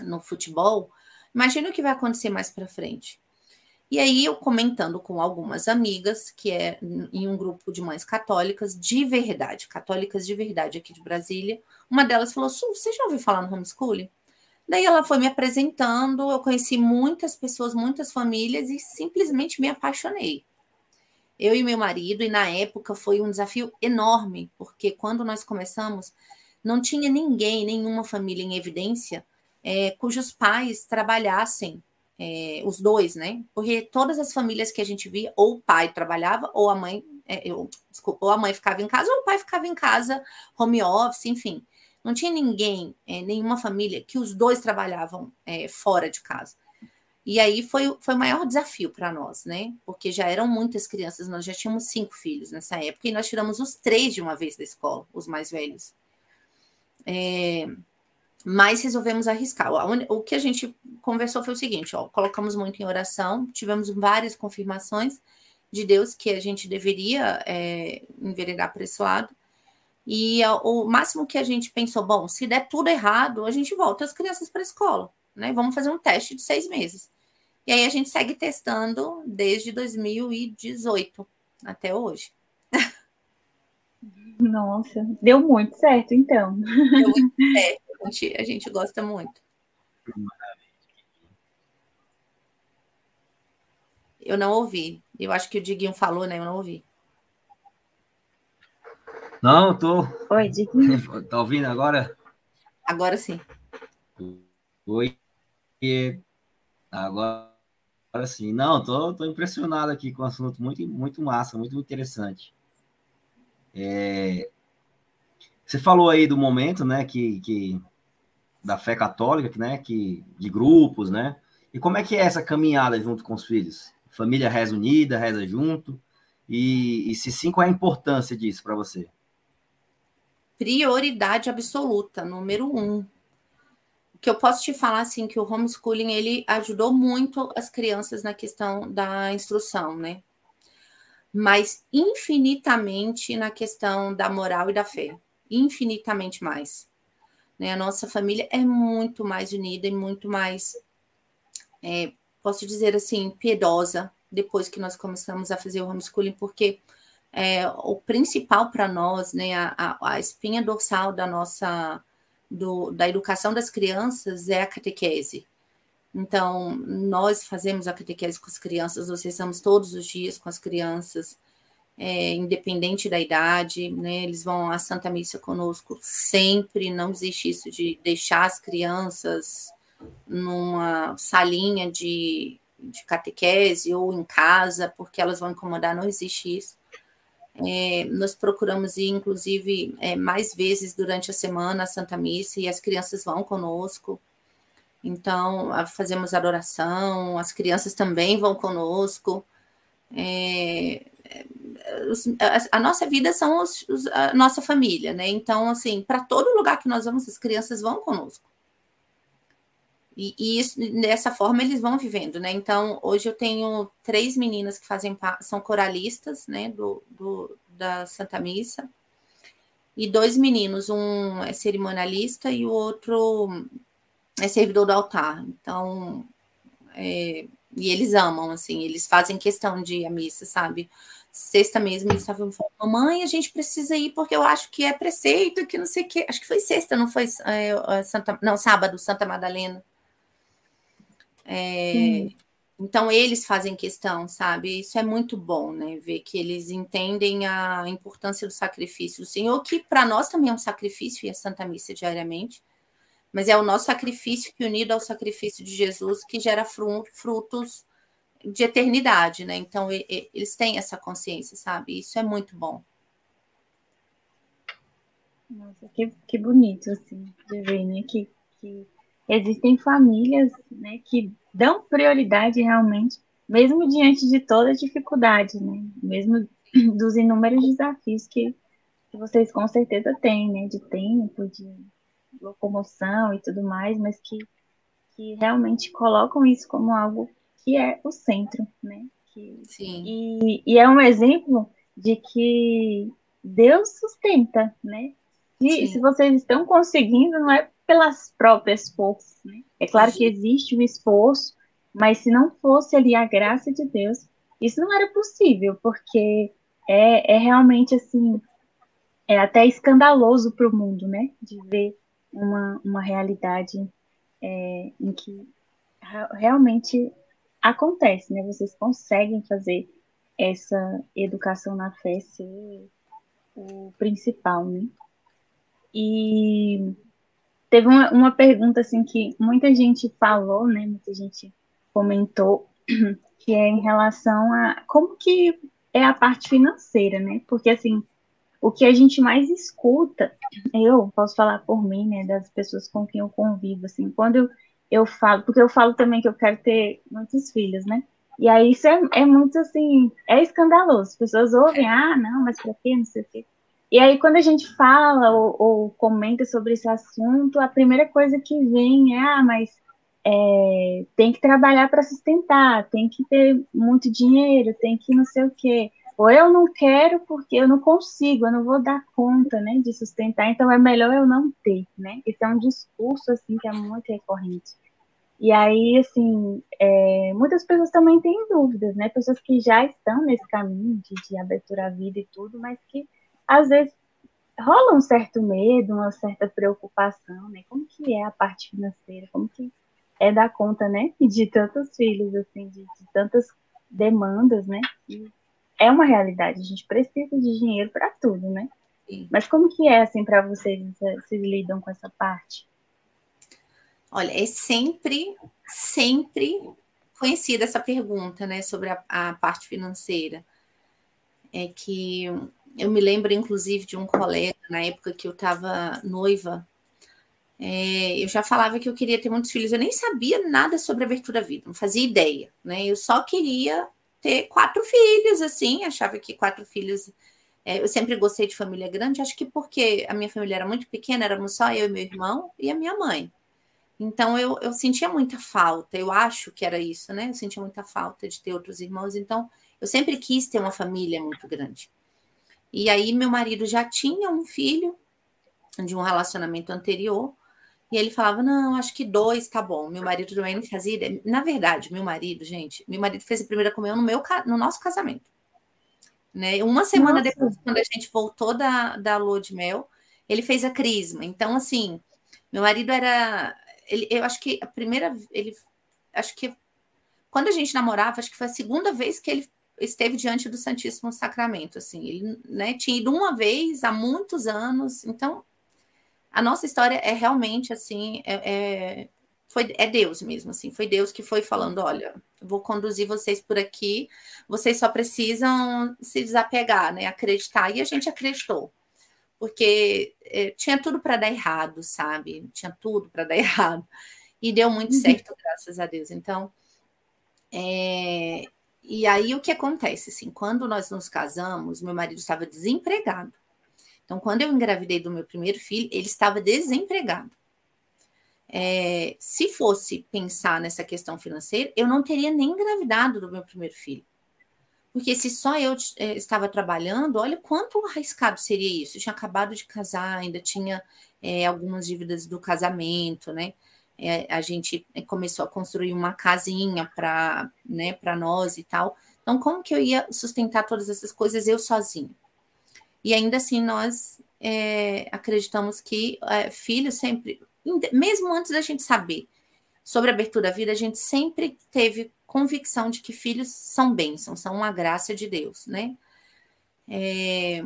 no futebol. Imagina o que vai acontecer mais para frente. E aí, eu comentando com algumas amigas, que é em um grupo de mães católicas de verdade, católicas de verdade aqui de Brasília, uma delas falou: Su, você já ouviu falar no homeschooling? Daí ela foi me apresentando, eu conheci muitas pessoas, muitas famílias e simplesmente me apaixonei eu e meu marido, e na época foi um desafio enorme, porque quando nós começamos, não tinha ninguém, nenhuma família em evidência, é, cujos pais trabalhassem, é, os dois, né? Porque todas as famílias que a gente via, ou o pai trabalhava, ou a mãe, é, eu, desculpa, ou a mãe ficava em casa, ou o pai ficava em casa, home office, enfim. Não tinha ninguém, é, nenhuma família que os dois trabalhavam é, fora de casa. E aí foi, foi o maior desafio para nós, né? Porque já eram muitas crianças, nós já tínhamos cinco filhos nessa época, e nós tiramos os três de uma vez da escola, os mais velhos. É, mas resolvemos arriscar. O que a gente conversou foi o seguinte: ó, colocamos muito em oração, tivemos várias confirmações de Deus que a gente deveria é, enveredar para esse lado. E o máximo que a gente pensou, bom, se der tudo errado, a gente volta as crianças para a escola, né? Vamos fazer um teste de seis meses. E aí a gente segue testando desde 2018 até hoje. Nossa, deu muito certo, então. Deu muito certo, a gente, a gente gosta muito. Eu não ouvi. Eu acho que o Diguinho falou, né? Eu não ouvi. Não, eu tô. Oi, Diguinho. <laughs> Tá ouvindo agora? Agora sim. Oi. Agora sim, não, tô, tô impressionado aqui com o assunto muito, muito massa, muito interessante. É, você falou aí do momento, né, que, que da fé católica, né, que de grupos, né? E como é que é essa caminhada junto com os filhos? Família reza unida, reza junto. E, e se sim, qual é a importância disso para você? Prioridade absoluta, número um que eu posso te falar assim que o homeschooling ele ajudou muito as crianças na questão da instrução, né? Mas infinitamente na questão da moral e da fé, infinitamente mais. Né? A nossa família é muito mais unida e muito mais, é, posso dizer assim, piedosa depois que nós começamos a fazer o homeschooling, porque é, o principal para nós, né, a, a, a espinha dorsal da nossa do, da educação das crianças é a catequese. Então, nós fazemos a catequese com as crianças, nós rezamos todos os dias com as crianças. é, independente da idade, né? Eles vão à Santa Missa conosco sempre, não existe isso de deixar as crianças numa salinha de, de catequese ou em casa, porque elas vão incomodar, não existe isso. É, nós procuramos ir, inclusive, é, mais vezes durante a semana à Santa Missa e as crianças vão conosco. Então, fazemos adoração, as crianças também vão conosco. É, a, a, nossa vida são os, os, a nossa família, né? Então, assim, para todo lugar que nós vamos, as crianças vão conosco. E, e isso, dessa forma eles vão vivendo, né? Então, hoje eu tenho três meninas que fazem são coralistas, né, do, do, da Santa Missa, e dois meninos, um é cerimonialista e o outro é servidor do altar. Então, é, e eles amam, assim, eles fazem questão de ir à missa, sabe? Sexta mesmo, eles estavam falando, mamãe, a gente precisa ir porque eu acho que é preceito, que não sei o quê. Acho que foi sexta, não foi é, Santa, não, sábado, Santa Madalena. É, então, eles fazem questão, sabe? Isso é muito bom, né? Ver que eles entendem a importância do sacrifício do Senhor, que para nós também é um sacrifício e a Santa Missa diariamente, mas é o nosso sacrifício que, unido ao sacrifício de Jesus, que gera frutos de eternidade, né? Então, eles têm essa consciência, sabe? Isso é muito bom. Nossa, que, que bonito, assim, de ver, né? Que, que existem famílias né, que dão prioridade realmente, mesmo diante de toda a dificuldade, né? Mesmo <clears throat> dos inúmeros desafios que, que vocês com certeza têm, né? De tempo, de locomoção e tudo mais, mas que, que realmente colocam isso como algo que é o centro, né? Que, Sim. E, e é um exemplo de que Deus sustenta, né? Se, se vocês estão conseguindo, não é pelas próprias forças. Né? É claro que existe um esforço, mas se não fosse ali a graça de Deus, isso não era possível, porque é, é realmente assim, é até escandaloso para o mundo, né? De ver uma, uma realidade é, em que realmente acontece, né? Vocês conseguem fazer essa educação na fé ser o principal, né? E Teve uma, uma pergunta assim que muita gente falou, né? Muita gente comentou, <clears throat> que é em relação a como que é a parte financeira, né? Porque assim, o que a gente mais escuta, eu posso falar por mim, né, das pessoas com quem eu convivo, assim, quando eu, eu falo, porque eu falo também que eu quero ter muitos filhos, né? E aí isso é, é muito assim, é escandaloso. As pessoas ouvem, ah, não, mas pra quê? Não sei o quê. E aí, quando a gente fala ou, ou comenta sobre esse assunto, a primeira coisa que vem é: ah, mas é, tem que trabalhar para sustentar, tem que ter muito dinheiro, tem que não sei o quê. Ou eu não quero porque eu não consigo, eu não vou dar conta, né, de sustentar, então é melhor eu não ter, né? Esse é um discurso, assim, que é muito recorrente. E aí, assim, é, muitas pessoas também têm dúvidas, né? Pessoas que já estão nesse caminho de, de abertura à vida e tudo, mas que às vezes rola um certo medo, uma certa preocupação, né? Como que é a parte financeira? Como que é dar conta, né? <laughs> De tantos filhos, assim, de, de tantas demandas, né? E é uma realidade. A gente precisa de dinheiro para tudo, né? Sim. Mas como que é assim para vocês? Vocês lidam com essa parte? Olha, é sempre, sempre conhecida essa pergunta, né, sobre a, a parte financeira. É que eu me lembro, inclusive, de um colega na época que eu estava noiva. É, eu já falava que eu queria ter muitos filhos. Eu nem sabia nada sobre abertura à vida, não fazia ideia, né? Eu só queria ter quatro filhos, assim. Achava que quatro filhos. É, eu sempre gostei de família grande. Acho que porque a minha família era muito pequena, éramos só eu e meu irmão e a minha mãe. Então eu, eu sentia muita falta. Eu acho que era isso, né? Eu sentia muita falta de ter outros irmãos. Então eu sempre quis ter uma família muito grande. E aí meu marido já tinha um filho de um relacionamento anterior, e ele falava: "Não, acho que dois tá bom". Meu marido também não fazia ideia. Na verdade, meu marido, gente, meu marido fez a primeira comunhão no meu no nosso casamento. Né? Uma semana Nossa. depois, quando a gente voltou da, da lua de mel, ele fez a crisma. Então, assim, meu marido era. Ele, eu acho que a primeira. Ele, acho que quando a gente namorava, acho que foi a segunda vez que ele esteve diante do Santíssimo Sacramento, assim, ele né, tinha ido uma vez há muitos anos, então a nossa história é realmente assim, é, é, foi, é Deus mesmo, assim, foi Deus que foi falando, olha, vou conduzir vocês por aqui, vocês só precisam se desapegar, né, acreditar, e a gente acreditou, porque é, tinha tudo para dar errado, sabe, tinha tudo para dar <laughs> errado, e deu muito uhum. certo, graças a Deus, então, é, e aí o que acontece, assim, quando nós nos casamos, meu marido estava desempregado. Então, quando eu engravidei do meu primeiro filho, ele estava desempregado. É, se fosse pensar nessa questão financeira, eu não teria nem engravidado do meu primeiro filho. Porque se só eu é, estava trabalhando, olha quanto arriscado seria isso. Eu tinha acabado de casar, ainda tinha é, algumas dívidas do casamento, né? É, a gente começou a construir uma casinha para né, nós e tal. Então, como que eu ia sustentar todas essas coisas eu sozinha? E ainda assim, nós é, acreditamos que é, filhos sempre, mesmo antes da gente saber sobre abertura da vida, a gente sempre teve convicção de que filhos são bênçãos, são uma graça de Deus, né? É,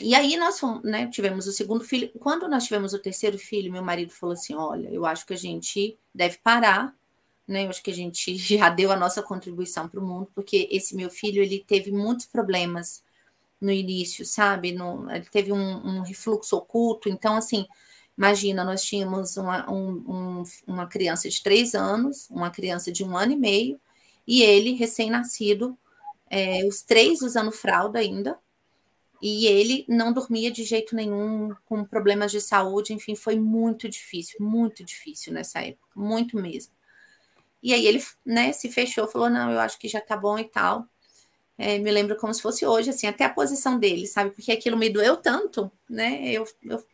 e aí nós né, tivemos o segundo filho. Quando nós tivemos o terceiro filho, meu marido falou assim: olha, eu acho que a gente deve parar, né? Eu acho que a gente <laughs> já deu a nossa contribuição para o mundo, porque esse meu filho ele teve muitos problemas no início, sabe? No, ele teve um, um refluxo oculto. Então, assim, imagina, nós tínhamos uma, um, um, uma criança de três anos, uma criança de um ano e meio, e ele, recém-nascido, é, os três usando fralda ainda, e ele não dormia de jeito nenhum, com problemas de saúde, enfim, foi muito difícil, muito difícil nessa época, muito mesmo. E aí ele, né, se fechou, falou: não, eu acho que já tá bom e tal. É, me lembro como se fosse hoje, assim, até a posição dele, sabe? Porque aquilo me doeu tanto, né? Eu, eu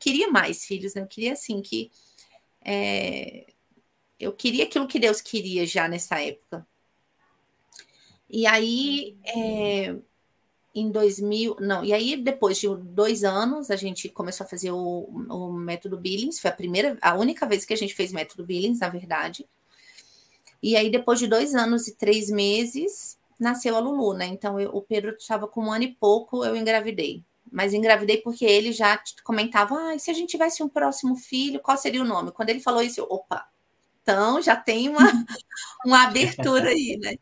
queria mais filhos, né? Eu queria, assim, que. É, eu queria aquilo que Deus queria já nessa época. E aí, é, em 2000, não, e aí depois de dois anos a gente começou a fazer o, o método Billings, foi a primeira, a única vez que a gente fez método Billings, na verdade. E aí depois de dois anos e três meses nasceu a Lulu, né? Então eu, o Pedro estava com um ano e pouco, eu engravidei. Mas engravidei porque ele já comentava, ah, se a gente tivesse um próximo filho, qual seria o nome? Quando ele falou isso, eu, opa, então já tem uma, <laughs> uma abertura aí, né?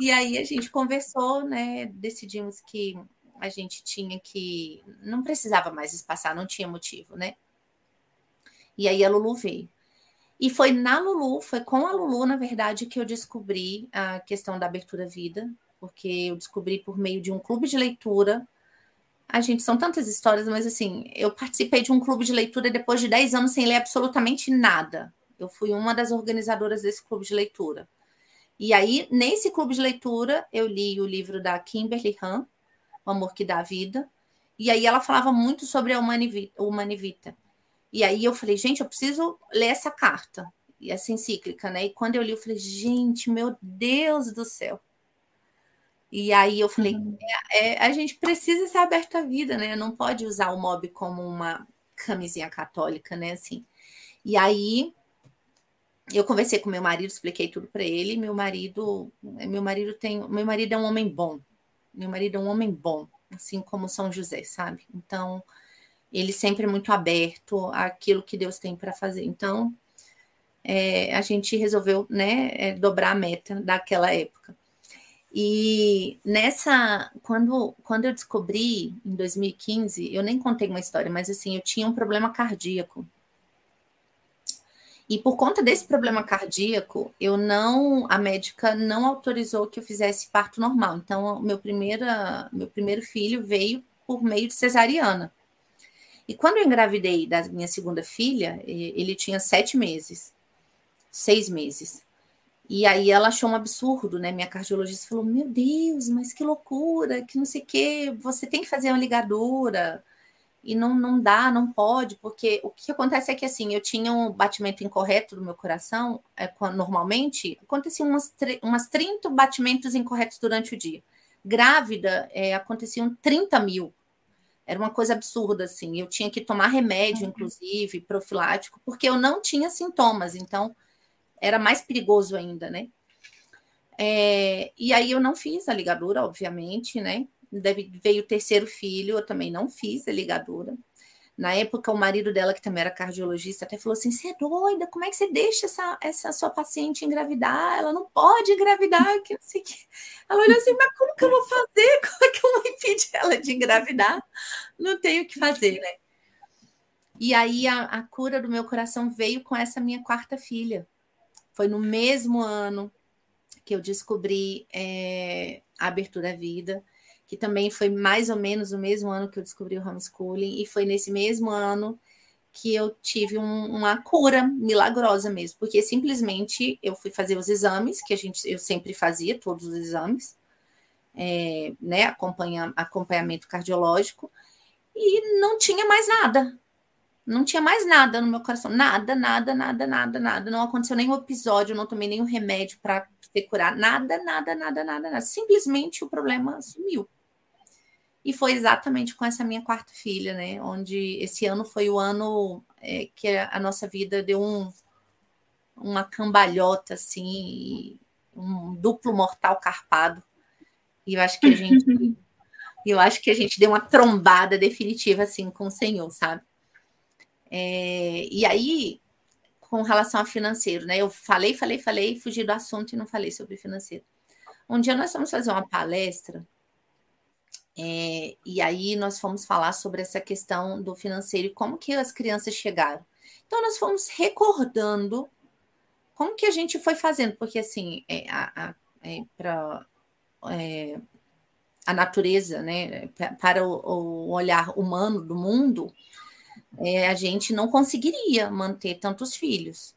E aí a gente conversou, né? Decidimos que a gente tinha que. Não precisava mais espaçar, não tinha motivo, né? E aí a Lulu veio. E foi na Lulu, foi com a Lulu, na verdade, que eu descobri a questão da abertura vida, porque eu descobri por meio de um clube de leitura. A gente, são tantas histórias, mas assim, eu participei de um clube de leitura depois de 10 anos sem ler absolutamente nada. Eu fui uma das organizadoras desse clube de leitura. E aí, nesse clube de leitura, eu li o livro da Kimberly Han, O Amor que Dá Vida. E aí ela falava muito sobre a Humanivita. E aí eu falei, gente, eu preciso ler essa carta, e essa encíclica, né? E quando eu li, eu falei, gente, meu Deus do céu. E aí eu falei, uhum. é, é, a gente precisa ser aberto à vida, né? Não pode usar o mob como uma camisinha católica, né? Assim. E aí eu conversei com meu marido, expliquei tudo para ele. Meu marido, meu marido tem, meu marido é um homem bom. Meu marido é um homem bom, assim como São José, sabe? Então, ele sempre é muito aberto àquilo que Deus tem para fazer. Então, é, a gente resolveu, né, é, dobrar a meta daquela época. E nessa, quando, quando eu descobri em 2015, eu nem contei uma história, mas assim, eu tinha um problema cardíaco e por conta desse problema cardíaco, eu não, a médica não autorizou que eu fizesse parto normal. Então, meu, primeira, meu primeiro filho veio por meio de cesariana. E quando eu engravidei da minha segunda filha, ele tinha sete meses, seis meses. E aí ela achou um absurdo, né? Minha cardiologista falou: Meu Deus, mas que loucura, que não sei o quê, você tem que fazer uma ligadura e não, não dá, não pode, porque o que acontece é que assim, eu tinha um batimento incorreto do meu coração, é, quando, normalmente, aconteciam umas, umas 30 batimentos incorretos durante o dia. Grávida, é, aconteciam 30 mil. Era uma coisa absurda, assim. Eu tinha que tomar remédio, uhum. inclusive, profilático, porque eu não tinha sintomas, então era mais perigoso ainda, né? É, e aí eu não fiz a ligadura, obviamente, né? Deve, veio o terceiro filho, eu também não fiz a ligadura. Na época, o marido dela, que também era cardiologista, até falou assim: você é doida, como é que você deixa essa, essa sua paciente engravidar? Ela não pode engravidar, que não sei que. Ela olhou assim, mas como que eu vou fazer? <laughs> Como é que eu vou impedir ela de engravidar? Não tenho o que fazer, né? E aí a, a cura do meu coração veio com essa minha quarta filha. Foi no mesmo ano que eu descobri é, a abertura à vida, que também foi mais ou menos o mesmo ano que eu descobri o homeschooling, e foi nesse mesmo ano que eu tive um, uma cura milagrosa mesmo, porque simplesmente eu fui fazer os exames, que a gente eu sempre fazia, todos os exames, é, né, acompanha, acompanhamento cardiológico, e não tinha mais nada. Não tinha mais nada no meu coração. Nada, nada, nada, nada, nada. Não aconteceu nenhum episódio, não tomei nenhum remédio para ser curar. Nada, nada, nada, nada, nada. Simplesmente o problema sumiu. E foi exatamente com essa minha quarta filha, né? Onde esse ano foi o ano é, que a nossa vida deu um, uma cambalhota, assim, um duplo mortal carpado. E eu acho que a gente. <laughs> eu acho que a gente deu uma trombada definitiva, assim, com o Senhor, sabe? É, e aí, com relação a financeiro, né? Eu falei, falei, falei, fugi do assunto e não falei sobre financeiro. Um dia nós fomos fazer uma palestra é, e aí nós fomos falar sobre essa questão do financeiro e como que as crianças chegaram. Então nós fomos recordando como que a gente foi fazendo, porque assim, é, é, para é, a natureza, né, para o, o olhar humano do mundo, é, a gente não conseguiria manter tantos filhos,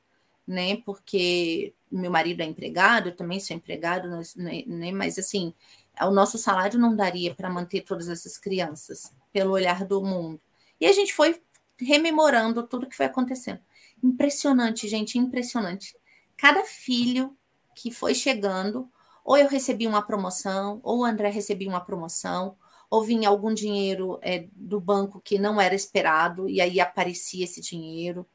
né? Porque meu marido é empregado, eu também sou empregado, né, né? mas assim, o nosso salário não daria para manter todas essas crianças, pelo olhar do mundo. E a gente foi rememorando tudo que foi acontecendo. Impressionante, gente, impressionante. Cada filho que foi chegando, ou eu recebi uma promoção, ou o André recebia uma promoção, ou vinha algum dinheiro é, do banco que não era esperado e aí aparecia esse dinheiro.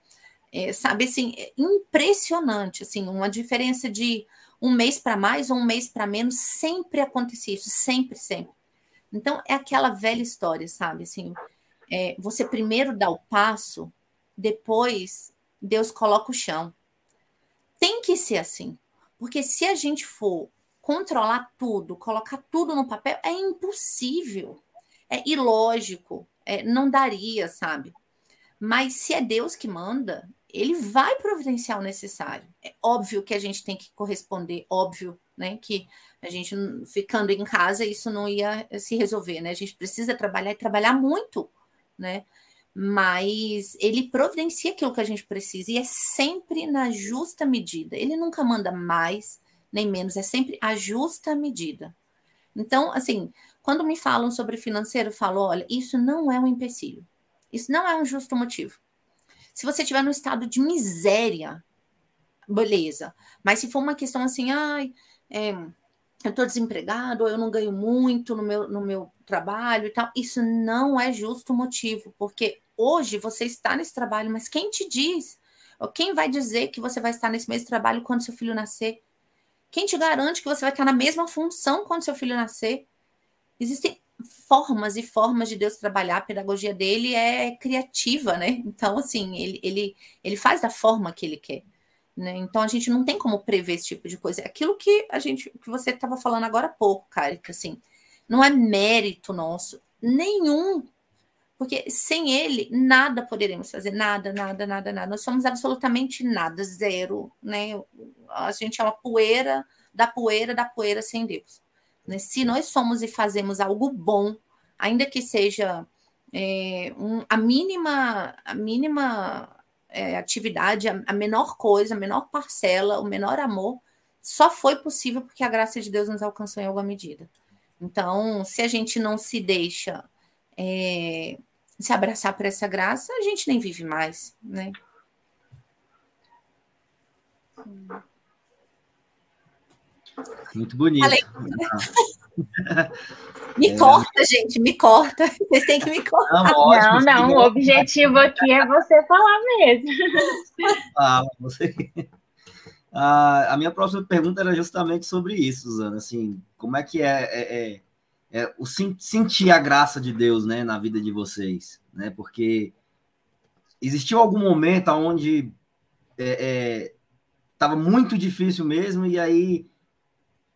É, sabe assim, é impressionante, assim, uma diferença de um mês para mais ou um mês para menos, sempre acontecia isso, sempre, sempre. Então é aquela velha história, sabe? Assim, é, você primeiro dá o passo, depois Deus coloca o chão. Tem que ser assim, porque se a gente for controlar tudo, colocar tudo no papel, é impossível, é ilógico, é, não daria, sabe? Mas se é Deus que manda, ele vai providenciar o necessário. É óbvio que a gente tem que corresponder, óbvio, né? Que a gente ficando em casa, isso não ia se resolver, né? A gente precisa trabalhar e trabalhar muito, né? Mas ele providencia aquilo que a gente precisa e é sempre na justa medida. Ele nunca manda mais, nem menos, é sempre a justa medida. Então, assim, quando me falam sobre financeiro, eu falo: olha, isso não é um empecilho, isso não é um justo motivo. Se você estiver no estado de miséria, beleza. Mas se for uma questão assim, ai, é, eu estou desempregado, eu não ganho muito no meu, no meu trabalho e tal, isso não é justo motivo, porque hoje você está nesse trabalho, mas quem te diz? Quem vai dizer que você vai estar nesse mesmo trabalho quando seu filho nascer? Quem te garante que você vai estar na mesma função quando seu filho nascer? Existem formas e formas de Deus trabalhar, a pedagogia dele é criativa, né? Então, assim, ele, ele, ele faz da forma que ele quer. Né? Então a gente não tem como prever esse tipo de coisa. É aquilo que a gente, que você estava falando agora há pouco, cara, que assim, não é mérito nosso nenhum, porque sem ele nada poderemos fazer, nada, nada, nada, nada. Nós somos absolutamente nada, zero, né? A gente é uma poeira da poeira da poeira sem Deus. Né? Se nós somos e fazemos algo bom, ainda que seja é, um, a mínima, a mínima é, atividade, a, a menor coisa, a menor parcela, o menor amor, só foi possível porque a graça de Deus nos alcançou em alguma medida. Então, se a gente não se deixa é, se abraçar por essa graça, a gente nem vive mais, né? Muito bonito. Falei. <laughs> Me é. corta, gente, me corta. Vocês têm que me cortar. Não, não, não o objetivo aqui é você falar mesmo. Ah, você. a, a minha próxima pergunta era justamente sobre isso, Suzana. Assim, como é que é, é, é, é o sentir a graça de Deus, né, na vida de vocês, né? Porque existiu algum momento onde estava é, é, muito difícil mesmo e aí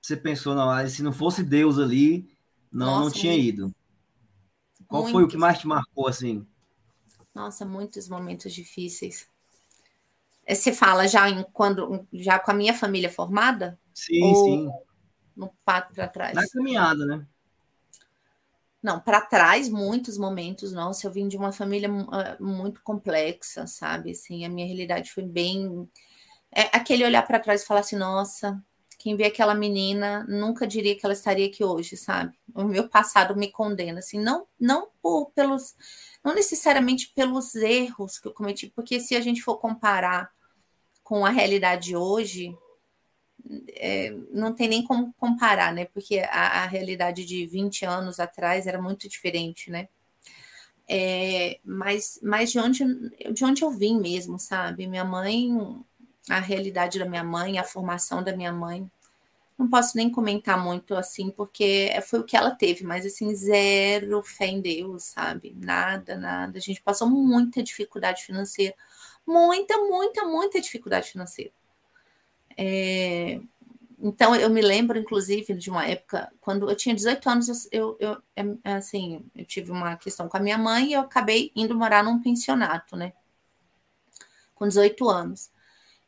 você pensou, não, se não fosse Deus ali, não, Nossa, não tinha muito. ido. Qual foi o que mais te marcou assim? Nossa, muitos momentos difíceis. É, você fala já em quando já com a minha família formada? Sim, Ou sim. No pato para trás. Na caminhada, né? Não, para trás, muitos momentos. Nossa, eu vim de uma família ah, muito complexa, sabe? Assim, a minha realidade foi bem. É aquele olhar para trás e falar assim: nossa, quem vê aquela menina nunca diria que ela estaria aqui hoje, sabe? O meu passado me condena, assim, não, não por, pelos, não necessariamente pelos erros que eu cometi, porque se a gente for comparar com a realidade de hoje, é, não tem nem como comparar, né? Porque a, a, realidade de 20 anos atrás era muito diferente, né? É, mas mas de, onde, de onde eu vim mesmo, sabe? Minha mãe, a realidade da minha mãe, a formação da minha mãe, não posso nem comentar muito assim, porque foi o que ela teve, mas assim, zero fé em Deus, sabe? Nada, nada. A gente passou muita dificuldade financeira. Muita, muita, muita dificuldade financeira. É, então, eu me lembro, inclusive, de uma época, quando eu tinha 18 anos, eu, eu, é, assim, eu tive uma questão com a minha mãe e eu acabei indo morar num pensionato, né? Com 18 anos.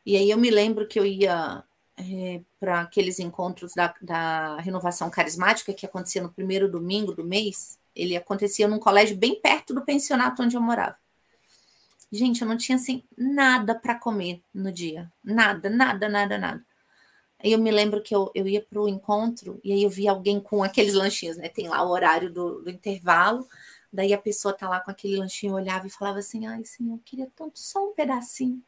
E aí eu me lembro que eu ia é, para aqueles encontros da, da renovação carismática que acontecia no primeiro domingo do mês. Ele acontecia num colégio bem perto do pensionato onde eu morava. Gente, eu não tinha assim nada para comer no dia. Nada, nada, nada, nada. Aí eu me lembro que eu, eu ia para o encontro e aí eu vi alguém com aqueles lanchinhos, né? Tem lá o horário do, do intervalo. Daí a pessoa tá lá com aquele lanchinho, olhava e falava assim: ai, senhor, eu queria tanto só um pedacinho.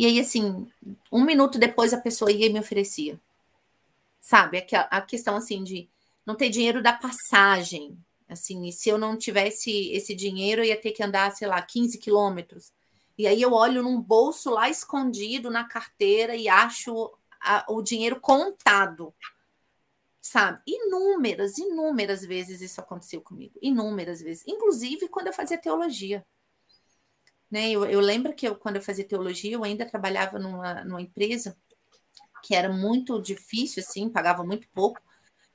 E aí, assim, um minuto depois a pessoa ia e me oferecia. Sabe? A, questão assim de não ter dinheiro da passagem, Assim, e se eu não tivesse esse dinheiro, eu ia ter que andar, sei lá, 15 quilômetros. E aí eu olho num bolso lá escondido na carteira e acho a, o dinheiro contado. Sabe? Inúmeras, inúmeras vezes isso aconteceu comigo. Inúmeras vezes. Inclusive quando eu fazia teologia. Né? Eu, eu lembro que eu, quando eu fazia teologia, eu ainda trabalhava numa, numa empresa que era muito difícil, assim, pagava muito pouco.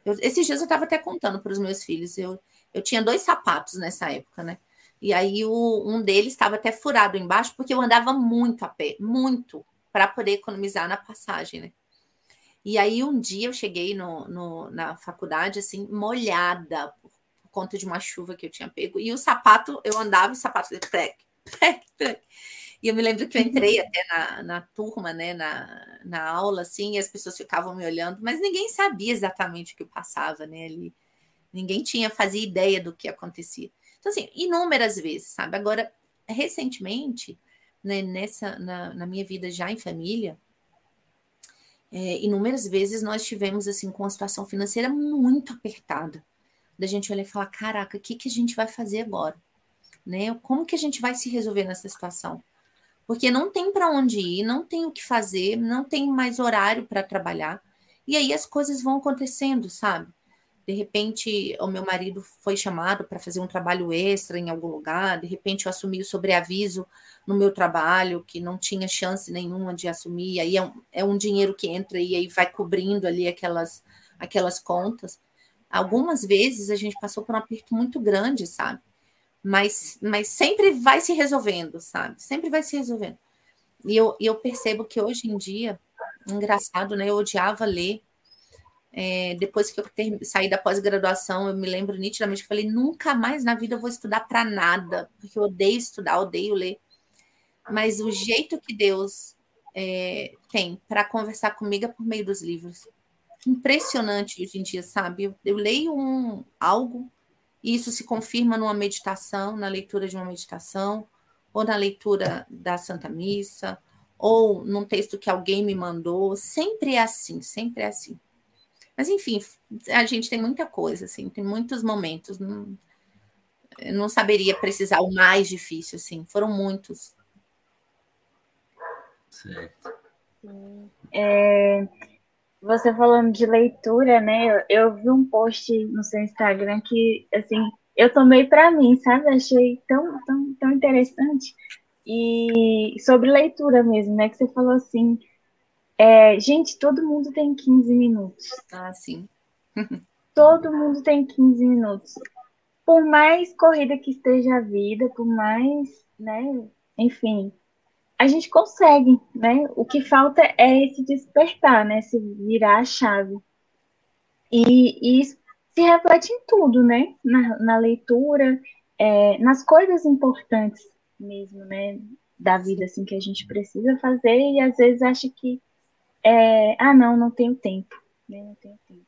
Eu, esses dias eu estava até contando para os meus filhos. Eu, eu tinha dois sapatos nessa época, né? E aí o, um deles estava até furado embaixo, porque eu andava muito a pé, muito, para poder economizar na passagem, né? E aí um dia eu cheguei no, no, na faculdade, assim, molhada, por, conta de uma chuva que eu tinha pego, e o sapato, eu andava o sapato de prec. <laughs> E eu me lembro que eu entrei até na, na turma, né, na, na aula, assim, e as pessoas ficavam me olhando, mas ninguém sabia exatamente o que passava, né, ali. Ninguém tinha, fazia ideia do que acontecia. Então, assim, inúmeras vezes, sabe? Agora, recentemente, né, nessa, na, na minha vida já em família, é, inúmeras vezes nós tivemos, assim, com uma situação financeira muito apertada. Da gente olhar e falar, caraca, o que, que a gente vai fazer agora? Né? Como que a gente vai se resolver nessa situação? Porque não tem para onde ir, não tem o que fazer, não tem mais horário para trabalhar. E aí as coisas vão acontecendo, sabe? de repente o meu marido foi chamado para fazer um trabalho extra em algum lugar, de repente eu assumi o sobreaviso no meu trabalho, que não tinha chance nenhuma de assumir, aí é um, é um dinheiro que entra e aí vai cobrindo ali aquelas, aquelas contas. Algumas vezes a gente passou por um aperto muito grande, sabe? Mas, mas sempre vai se resolvendo, sabe? Sempre vai se resolvendo. E eu, eu percebo que hoje em dia, engraçado, né? Eu odiava ler é, depois que eu ter, saí da pós-graduação, eu me lembro nitidamente que falei: nunca mais na vida eu vou estudar para nada, porque eu odeio estudar, odeio ler. Mas o jeito que Deus é, tem para conversar comigo é por meio dos livros. Impressionante hoje em dia, sabe? Eu, eu leio um, algo isso se confirma numa meditação, na leitura de uma meditação, ou na leitura da Santa Missa, ou num texto que alguém me mandou. Sempre é assim, sempre é assim. Mas, enfim, a gente tem muita coisa, assim, tem muitos momentos. Não, eu não saberia precisar o mais difícil, assim, foram muitos. Certo. É, você falando de leitura, né? Eu, eu, vi um post no seu Instagram que, assim, eu tomei para mim, sabe? Achei tão, tão, tão interessante. E sobre leitura mesmo, né? Que você falou assim, é, gente, todo mundo tem 15 minutos. Ah, sim. <laughs> todo mundo tem 15 minutos. Por mais corrida que esteja a vida, por mais, né, enfim, a gente consegue, né? O que falta é esse despertar, né? Se virar a chave. E, e se reflete em tudo, né? Na, na leitura, é, nas coisas importantes mesmo, né? Da vida, assim, que a gente precisa fazer e às vezes acha que, é, ah, não, não tenho tempo, né? Não tenho tempo.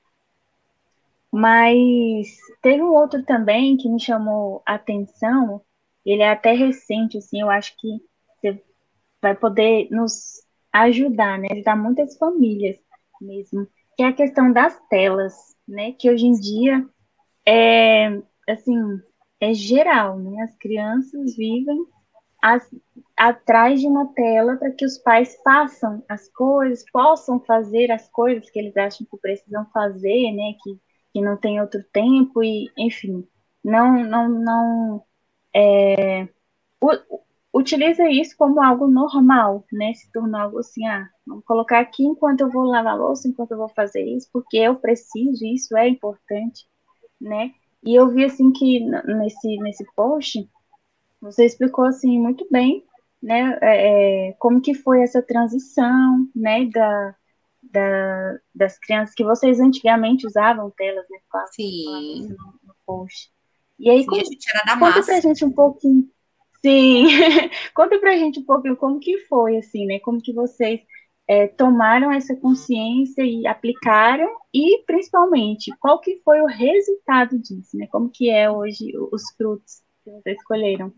Mas teve um outro também que me chamou a atenção, ele é até recente, assim, eu acho que você vai poder nos ajudar, né? Ajudar muitas famílias mesmo, que é a questão das telas, né? Que hoje em dia é, assim, é geral, né? As crianças vivem as, atrás de uma tela para que os pais façam as coisas, possam fazer as coisas que eles acham que precisam fazer, né? Que, que não tem outro tempo e, enfim, não, não, não é, utiliza isso como algo normal, né? Se tornou algo assim, ah, vamos colocar aqui enquanto eu vou lavar a louça, enquanto eu vou fazer isso, porque eu preciso, isso é importante, né? E eu vi assim que nesse, nesse post você explicou assim muito bem, né? É, é como que foi essa transição, né? Da, da, das crianças que vocês antigamente usavam telas, né? Sim. No, no post. E aí, Sim, como, a gente era da conta massa. pra gente um pouquinho Sim, <laughs> conta pra gente um pouquinho como que foi, assim, né? Como que vocês é, tomaram essa consciência e aplicaram e, principalmente, qual que foi o resultado disso, né? Como que é hoje os frutos que vocês escolheram?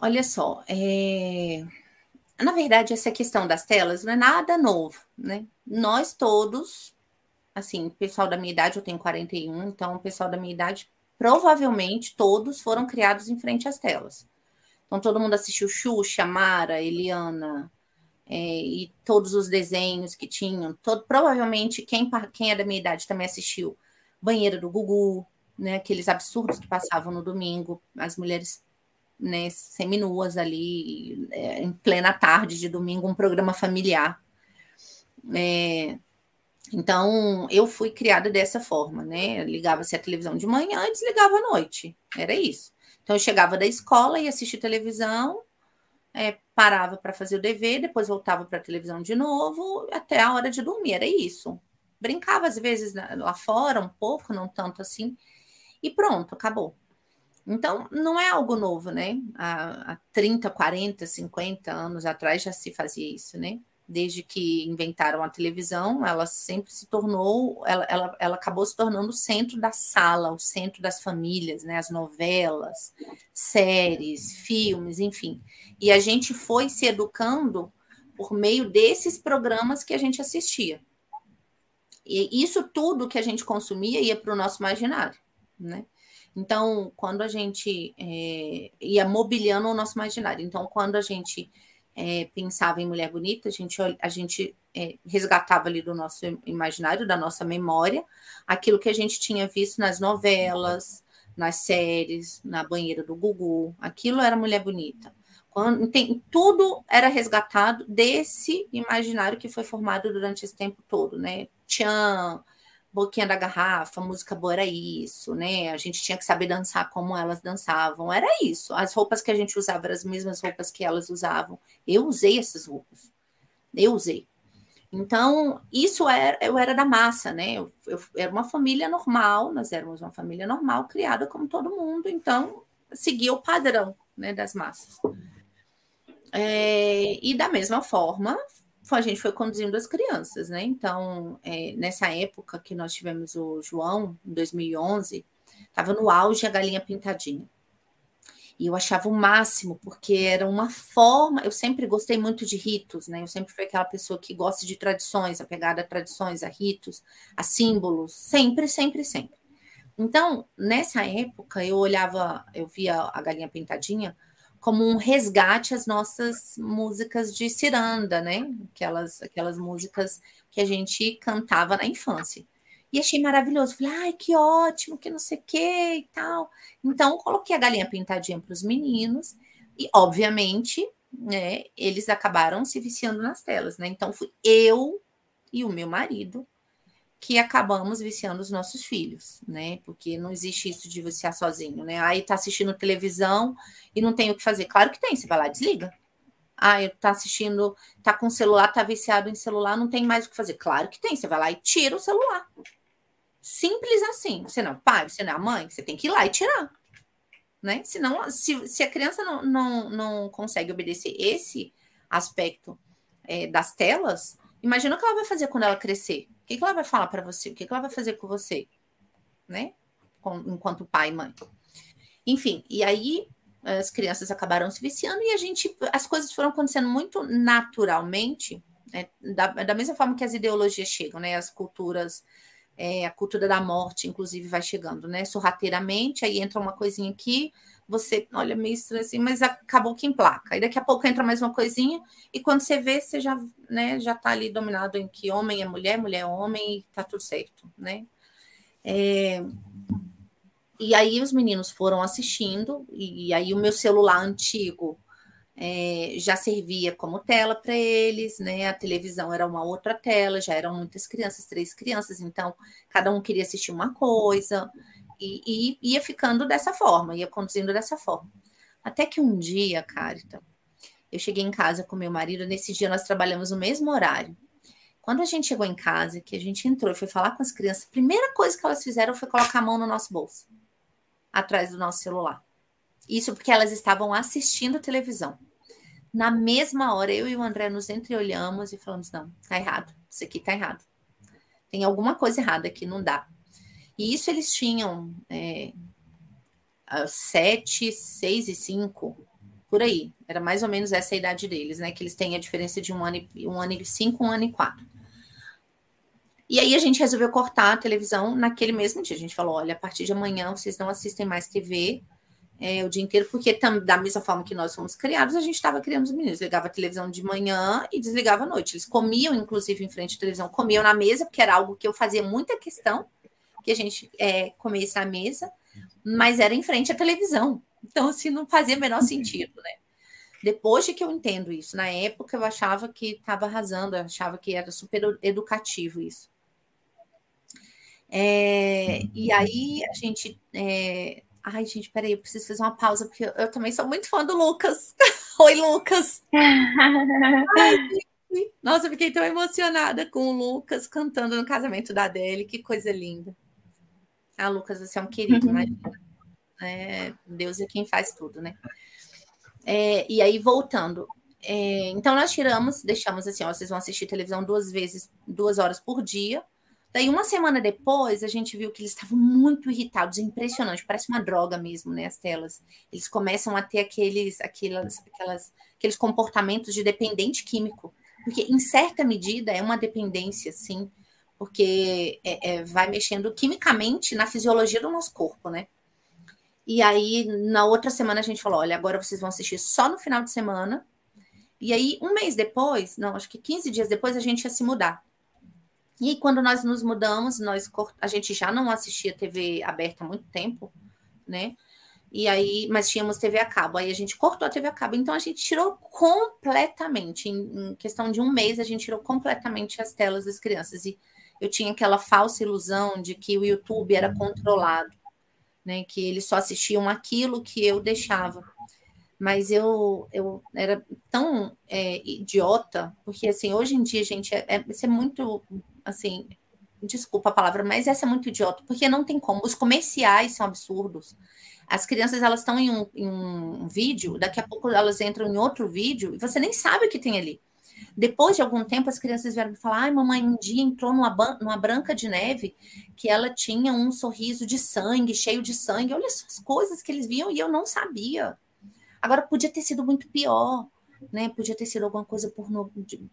Olha só, é... na verdade, essa questão das telas não é nada novo, né? Nós todos, assim, pessoal da minha idade, eu tenho 41, então o pessoal da minha idade provavelmente todos foram criados em frente às telas. Então, todo mundo assistiu Xuxa, Mara, Eliana, é, e todos os desenhos que tinham. Todo, provavelmente, quem, quem é da minha idade também assistiu Banheira do Gugu, né, aqueles absurdos que passavam no domingo, as mulheres né, seminuas ali, é, em plena tarde de domingo, um programa familiar. É, então, eu fui criada dessa forma, né? Ligava-se a televisão de manhã e desligava à noite. Era isso. Então, eu chegava da escola e assistia televisão, é, parava para fazer o dever, depois voltava para a televisão de novo, até a hora de dormir. Era isso. Brincava às vezes lá fora, um pouco, não tanto assim, e pronto, acabou. Então, não é algo novo, né? Há, há 30, 40, 50 anos atrás já se fazia isso, né? Desde que inventaram a televisão, ela sempre se tornou, ela, ela, ela acabou se tornando o centro da sala, o centro das famílias, né? As novelas, séries, filmes, enfim. E a gente foi se educando por meio desses programas que a gente assistia. E isso tudo que a gente consumia ia para o nosso imaginário, né? Então, quando a gente é, ia mobiliando o nosso imaginário. Então, quando a gente é, pensava em mulher bonita, a gente, a gente é, resgatava ali do nosso imaginário, da nossa memória, aquilo que a gente tinha visto nas novelas, nas séries, na banheira do Gugu, aquilo era mulher bonita. Quando, tem, tudo era resgatado desse imaginário que foi formado durante esse tempo todo, né? Tchan, Boquinha da Garrafa, música boa era isso, né? A gente tinha que saber dançar como elas dançavam, era isso. As roupas que a gente usava eram as mesmas roupas que elas usavam. Eu usei essas roupas, eu usei. Então, isso era, eu era da massa, né? Eu, eu era uma família normal, nós éramos uma família normal, criada como todo mundo, então seguia o padrão né, das massas. É, e da mesma forma, a gente foi conduzindo as crianças, né? Então, é, nessa época que nós tivemos o João, em 2011, estava no auge a galinha pintadinha. E eu achava o máximo, porque era uma forma. Eu sempre gostei muito de ritos, né? Eu sempre fui aquela pessoa que gosta de tradições, apegada a tradições, a ritos, a símbolos, sempre, sempre, sempre. Então, nessa época, eu olhava, eu via a galinha pintadinha como um resgate às nossas músicas de ciranda, né? Aquelas, aquelas músicas que a gente cantava na infância. E achei maravilhoso. Falei, ai, que ótimo, que não sei o que e tal. Então, coloquei a galinha pintadinha para os meninos. E, obviamente, né, eles acabaram se viciando nas telas, né? Então, fui eu e o meu marido que acabamos viciando os nossos filhos, né? Porque não existe isso de viciar sozinho, né? Aí tá assistindo televisão e não tem o que fazer. Claro que tem, você vai lá, desliga. Ah, tá assistindo, tá com celular, tá viciado em celular, não tem mais o que fazer. Claro que tem, você vai lá e tira o celular. Simples assim. Você não é pai, você não é mãe, você tem que ir lá e tirar. Né? Senão, se, se a criança não, não, não consegue obedecer esse aspecto é, das telas, imagina o que ela vai fazer quando ela crescer que, que ela vai falar para você? O que, que ela vai fazer com você? Né? Com, enquanto pai e mãe. Enfim, e aí as crianças acabaram se viciando e a gente, as coisas foram acontecendo muito naturalmente, né? da, da mesma forma que as ideologias chegam, né? As culturas, é, a cultura da morte, inclusive, vai chegando, né? Sorrateiramente, aí entra uma coisinha aqui, você olha meio estranho assim, mas acabou que emplaca. Aí daqui a pouco entra mais uma coisinha, e quando você vê, você já, né, já tá ali dominado em que homem é mulher, mulher é homem, e tá tudo certo, né? É... E aí os meninos foram assistindo, e aí o meu celular antigo é, já servia como tela para eles, né? A televisão era uma outra tela, já eram muitas crianças, três crianças, então cada um queria assistir uma coisa. E, e ia ficando dessa forma, ia conduzindo dessa forma. Até que um dia, Carita, eu cheguei em casa com meu marido, nesse dia nós trabalhamos no mesmo horário. Quando a gente chegou em casa, que a gente entrou e foi falar com as crianças, a primeira coisa que elas fizeram foi colocar a mão no nosso bolso, atrás do nosso celular. Isso porque elas estavam assistindo televisão. Na mesma hora, eu e o André nos entreolhamos e falamos: não, tá errado, isso aqui tá errado. Tem alguma coisa errada aqui, não dá. E isso eles tinham é, sete, seis e cinco, por aí. Era mais ou menos essa a idade deles, né? Que eles têm a diferença de um ano e, um ano e cinco, um ano e quatro. E aí a gente resolveu cortar a televisão naquele mesmo dia. A gente falou: olha, a partir de amanhã vocês não assistem mais TV é, o dia inteiro, porque tam, da mesma forma que nós fomos criados, a gente estava criando os meninos. Ligava a televisão de manhã e desligava à noite. Eles comiam, inclusive, em frente à televisão, comiam na mesa, porque era algo que eu fazia muita questão que a gente é, comesse à mesa, mas era em frente à televisão. Então, assim, não fazia o menor sentido, né? Depois de que eu entendo isso, na época eu achava que estava arrasando, eu achava que era super educativo isso. É, e aí a gente. É... Ai, gente, peraí, eu preciso fazer uma pausa, porque eu, eu também sou muito fã do Lucas. <laughs> Oi, Lucas! <laughs> Ai, nossa, eu fiquei tão emocionada com o Lucas cantando no casamento da Adele, que coisa linda. Ah, Lucas, você é um querido, uhum. <laughs> imagina. É, Deus é quem faz tudo, né? É, e aí, voltando. É, então, nós tiramos, deixamos assim, ó, vocês vão assistir televisão duas vezes, duas horas por dia. Daí, uma semana depois, a gente viu que eles estavam muito irritados, impressionante, parece uma droga mesmo, né? As telas. Eles começam a ter aqueles, aquelas, aquelas, aqueles comportamentos de dependente químico. Porque, em certa medida, é uma dependência, sim porque é, é, vai mexendo quimicamente na fisiologia do nosso corpo, né? E aí, na outra semana, a gente falou: olha, agora vocês vão assistir só no final de semana. E aí, um mês depois, não, acho que 15 dias depois, a gente ia se mudar. E aí, quando nós nos mudamos, nós a gente já não assistia TV aberta há muito tempo, né? E aí, mas tínhamos TV a cabo. Aí a gente cortou a TV a cabo. Então a gente tirou completamente, em, em questão de um mês, a gente tirou completamente as telas das crianças. E eu tinha aquela falsa ilusão de que o YouTube era controlado, né? Que eles só assistiam aquilo que eu deixava. Mas eu, eu era tão é, idiota, porque assim, hoje em dia, gente, é, é, isso é muito assim, desculpa a palavra, mas essa é muito idiota, porque não tem como. Os comerciais são absurdos. As crianças elas estão em um, em um vídeo, daqui a pouco elas entram em outro vídeo e você nem sabe o que tem ali. Depois de algum tempo, as crianças vieram falar: ai, mamãe, um dia entrou numa, numa branca de neve que ela tinha um sorriso de sangue, cheio de sangue. Olha as coisas que eles viam e eu não sabia. Agora, podia ter sido muito pior. Né? Podia ter sido alguma coisa porno,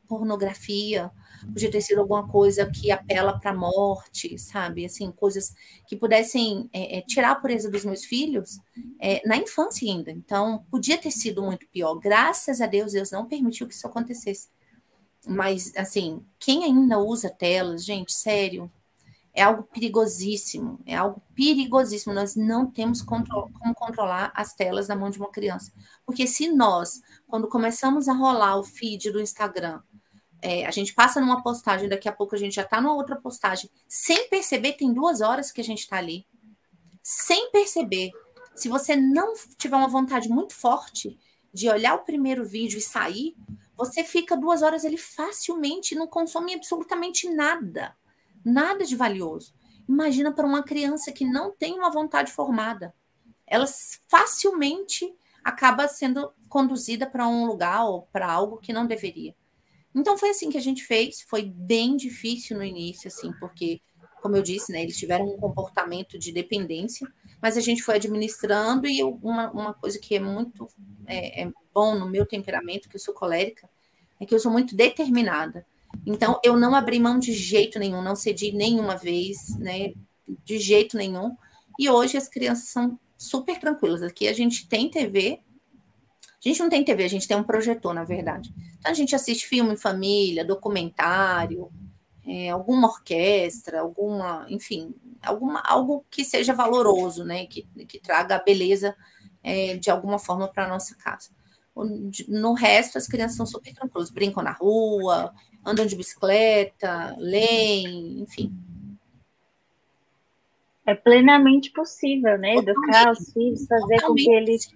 pornografia, podia ter sido alguma coisa que apela para a morte, sabe? Assim, coisas que pudessem é, é, tirar a pureza dos meus filhos é, na infância ainda. Então, podia ter sido muito pior. Graças a Deus, Deus não permitiu que isso acontecesse. Mas, assim, quem ainda usa telas, gente, sério, é algo perigosíssimo, é algo perigosíssimo. Nós não temos como controlar as telas na mão de uma criança. Porque se nós, quando começamos a rolar o feed do Instagram, é, a gente passa numa postagem, daqui a pouco a gente já está numa outra postagem, sem perceber, tem duas horas que a gente está ali. Sem perceber. Se você não tiver uma vontade muito forte de olhar o primeiro vídeo e sair, você fica duas horas ali facilmente não consome absolutamente nada nada de valioso. Imagina para uma criança que não tem uma vontade formada. Ela facilmente acaba sendo conduzida para um lugar ou para algo que não deveria. Então foi assim que a gente fez, foi bem difícil no início, assim, porque, como eu disse, né, eles tiveram um comportamento de dependência, mas a gente foi administrando e uma, uma coisa que é muito é, é bom no meu temperamento, que eu sou colérica, é que eu sou muito determinada. Então, eu não abri mão de jeito nenhum, não cedi nenhuma vez, né? De jeito nenhum. E hoje as crianças são super tranquilas. Aqui a gente tem TV. A gente não tem TV, a gente tem um projetor, na verdade. Então a gente assiste filme em família, documentário, é, alguma orquestra, alguma, enfim, alguma, algo que seja valoroso, né? Que, que traga a beleza é, de alguma forma para a nossa casa. No resto, as crianças são super tranquilas, brincam na rua, andam de bicicleta, leem, enfim. É plenamente possível, né? Educar os filhos, fazer Totalmente. com que eles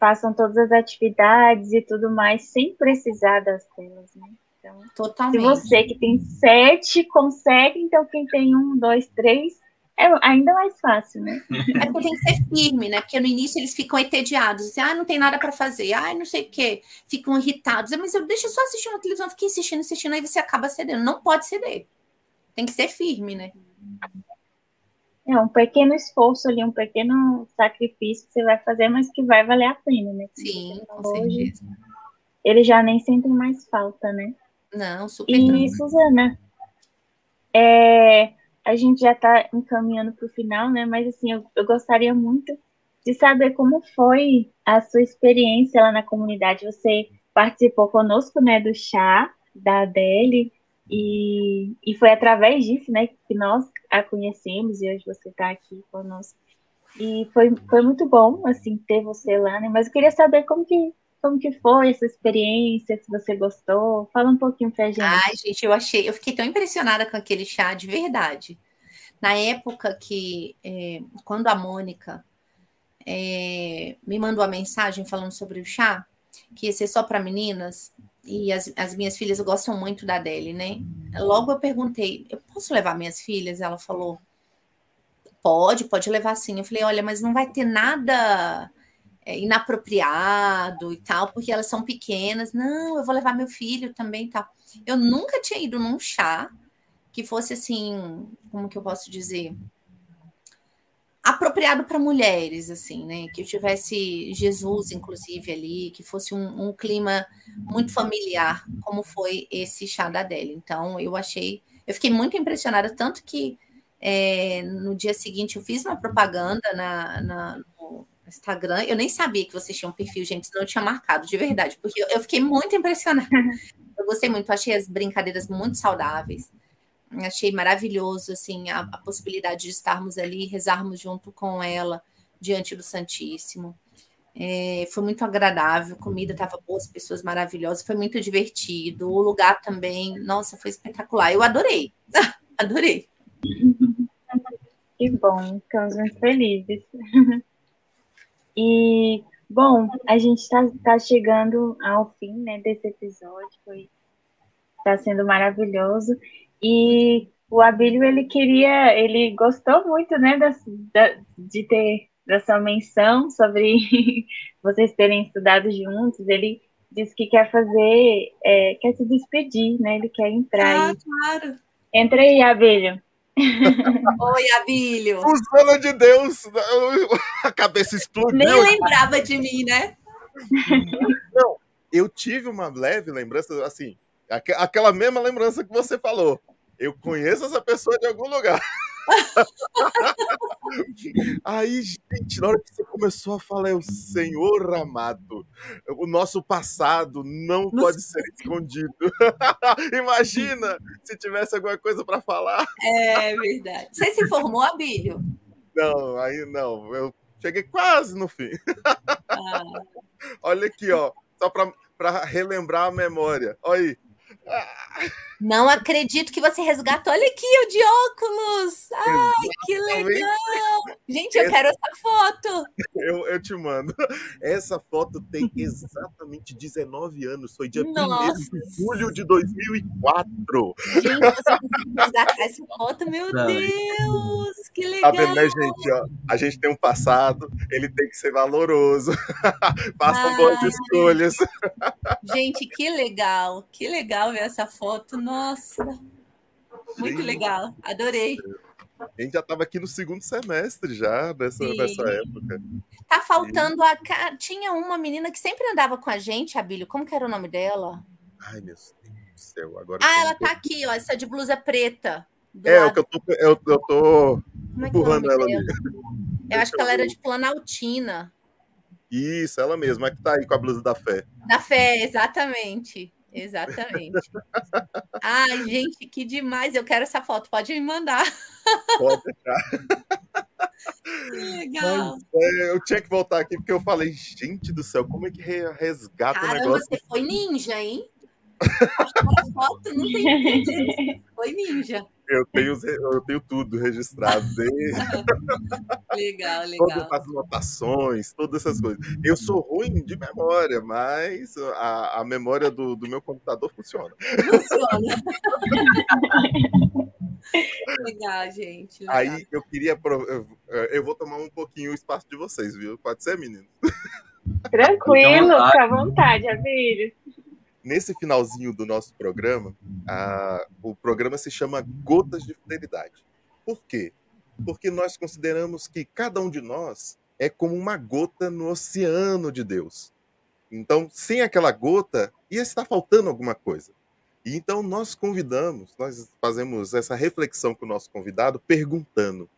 façam todas as atividades e tudo mais sem precisar das telas, né? Então, Totalmente. Se você que tem sete consegue, então quem tem um, dois, três é ainda mais fácil, né? <laughs> É porque tem que ser firme, né? Porque no início eles ficam entediados, assim, ah, não tem nada para fazer, ah, não sei o quê, ficam irritados, mas eu deixo só assistir uma televisão, fiquei insistindo, insistindo, aí você acaba cedendo. Não pode ceder. Tem que ser firme, né? É um pequeno esforço ali, um pequeno sacrifício que você vai fazer, mas que vai valer a pena, né? Sim, com certeza. Eles já nem sentem mais falta, né? Não, super. E, tranquilo. Suzana, é, a gente já está encaminhando para o final, né? Mas assim, eu, eu, gostaria muito de saber como foi a sua experiência lá na comunidade. Você participou conosco, né, do chá da Adele e, e foi através disso, né, que nós a conhecemos e hoje você está aqui conosco. E foi, foi muito bom, assim, ter você lá, né? Mas eu queria saber como que como que foi essa experiência, se você gostou? Fala um pouquinho pra gente. Ai, gente, eu achei, eu fiquei tão impressionada com aquele chá de verdade. Na época que, é, quando a Mônica é, me mandou a mensagem falando sobre o chá, que ia ser só para meninas, e as, as, minhas filhas gostam muito da Adele, né? Logo eu perguntei, eu posso levar minhas filhas? Ela falou, pode, pode levar sim. Eu falei, olha, mas não vai ter nada é, inapropriado e tal, porque elas são pequenas. Não, eu vou levar meu filho também e tal. Eu nunca tinha ido num chá que fosse assim, como que eu posso dizer? Apropriado para mulheres, assim, né? Que eu tivesse Jesus, inclusive, ali, que fosse um, um clima muito familiar, como foi esse chá da Adele. Então, eu achei, eu fiquei muito impressionada, tanto que é, no dia seguinte eu fiz uma propaganda na, na, Instagram. Eu nem sabia que vocês tinham um perfil, gente, senão eu tinha marcado, de verdade, porque eu, fiquei muito impressionada. <laughs> Eu gostei muito, achei as brincadeiras muito saudáveis. Achei maravilhoso, assim, a, a possibilidade de estarmos ali, rezarmos junto com ela diante do Santíssimo. É, foi muito agradável, a comida estava boa, as pessoas maravilhosas, foi muito divertido. O lugar também, nossa, foi espetacular. Eu adorei, <laughs> adorei. <laughs> Que bom, ficamos muito felizes. E, bom, a gente está tá chegando ao fim né, desse episódio, está sendo maravilhoso. E o Abílio, ele queria, ele gostou muito, né, da, da, de ter dessa menção sobre <laughs> vocês terem estudado juntos. Ele disse que quer fazer, é, quer se despedir, né? Ele quer entrar. Ah, aí. claro. Entra aí, Abílio. Oi, Abílio. Usando de Deus, a cabeça explodiu. Nem lembrava de mim, né? Não, eu tive uma leve lembrança, assim, aquela mesma lembrança que você falou. Eu conheço essa pessoa de algum lugar. <laughs> Aí, gente, na hora que você começou a falar, é o Senhor amado, o nosso passado não Nossa. pode ser escondido. <laughs> Imagina se tivesse alguma coisa para falar. É verdade. Você se formou, Abílio? Não, aí não. Eu cheguei quase no fim. Ah. <laughs> Olha aqui, ó, só para relembrar a memória. Olha aí. Não acredito que você resgatou. Olha aqui o de óculos. Ai, que legal. Gente, eu essa... quero essa foto. <laughs> Eu, eu te mando. Essa foto tem exatamente 19 anos. Foi dia 1 de julho de 2004. Gente, você conseguiu resgatar essa foto? Meu Não. Deus, que legal. Tá vendo, né, gente? Ó, a gente tem um passado, ele tem que ser valoroso. <laughs> Façam boas escolhas. Gente, que legal. Que legal ver essa foto. Nossa, muito Sim. legal, adorei. A gente já estava aqui no segundo semestre já nessa, nessa época. Tá faltando a. Tinha uma menina que sempre andava com a gente, Abílio. Como que era o nome dela? Ai, meu Deus do céu. Agora ah, ela tá aqui, ó. Essa de blusa preta. É, lado. o que eu tô, eu, eu tô Como é, é empurrando é ela ali. Eu acho que ela era de Planaltina. Isso, ela mesma, é que tá aí com a blusa da fé. Da fé, exatamente. Exatamente. Ai, gente, que demais. Eu quero essa foto. Pode me mandar. Pode deixar. Que legal. Mas, é, eu tinha que voltar aqui porque eu falei, gente do céu, como é que resgata Caramba, o negócio? Você foi ninja, hein? Foto não tem <laughs> Foi ninja. Eu tenho, eu tenho tudo registrado. <laughs> legal, <laughs> legal. Todas as anotações, todas essas coisas. Eu sou ruim de memória, mas a, a memória do, do meu computador funciona. Funciona. legal, gente. Legal. Aí eu queria. Eu, eu vou tomar um pouquinho o espaço de vocês, viu? Pode ser, menino? Tranquilo, fica à vontade, Abílio. Nesse finalzinho do nosso programa, a, o programa se chama Gotas de Fidelidade. Por quê? Porque nós consideramos que cada um de nós é como uma gota no oceano de Deus. Então, sem aquela gota, ia estar faltando alguma coisa. E então nós convidamos, nós fazemos essa reflexão com o nosso convidado, perguntando: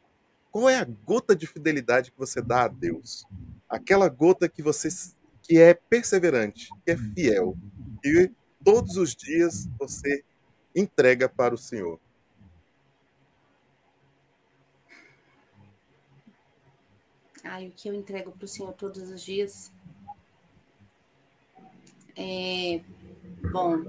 qual é a gota de fidelidade que você dá a Deus? Aquela gota que você que é perseverante, que é fiel, e todos os dias você entrega para o Senhor. Ai, o que eu entrego para o Senhor todos os dias? É, bom,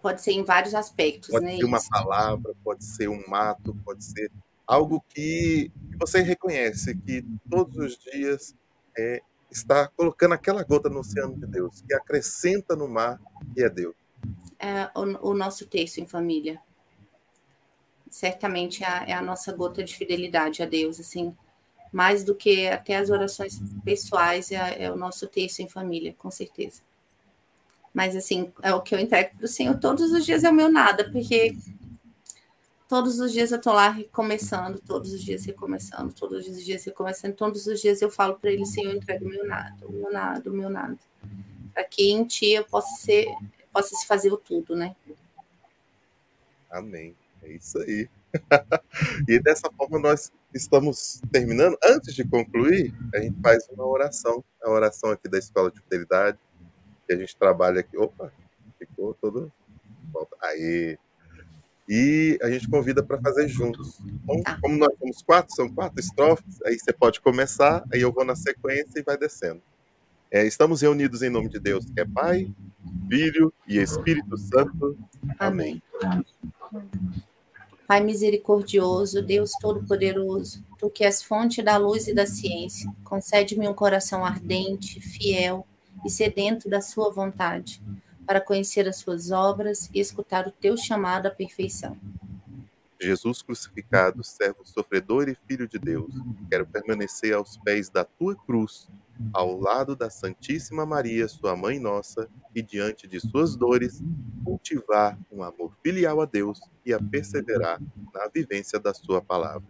pode ser em vários aspectos, pode né? ser uma palavra, pode ser um mato, pode ser algo que você reconhece que todos os dias é, está colocando aquela gota no oceano de Deus, que acrescenta no mar, que é Deus. É o, o nosso texto em família. Certamente é a, é a nossa gota de fidelidade a Deus, assim, mais do que até as orações pessoais, é, é o nosso texto em família, com certeza. Mas, assim, é o que eu entrego para o Senhor todos os dias é o meu nada, porque Todos os dias eu tô lá recomeçando, todos os dias recomeçando, todos os dias recomeçando, todos os dias eu falo para ele, Senhor, entrega o meu nada, o meu nada, o meu nada. Para que em ti eu possa ser, possa se fazer o tudo, né? Amém. É isso aí. <laughs> e dessa forma nós estamos terminando. Antes de concluir, a gente faz uma oração, a oração aqui da Escola de Fidelidade, que a gente trabalha aqui. Opa, ficou todo. Aí, e a gente convida para fazer juntos. Então, tá. como nós somos quatro, são quatro estrofes, aí você pode começar, aí eu vou na sequência e vai descendo. É, estamos reunidos em nome de Deus, que é Pai, Filho e Espírito Santo. Amém. Amém. Pai misericordioso, Deus Todo-Poderoso, Tu que és fonte da luz e da ciência, concede-me um coração ardente, fiel e sedento da Sua vontade para conhecer as suas obras e escutar o teu chamado à perfeição. Jesus crucificado, servo sofredor e filho de Deus, quero permanecer aos pés da tua cruz, ao lado da Santíssima Maria, sua mãe nossa, e diante de suas dores, cultivar um amor filial a Deus e a perseverar na vivência da sua palavra.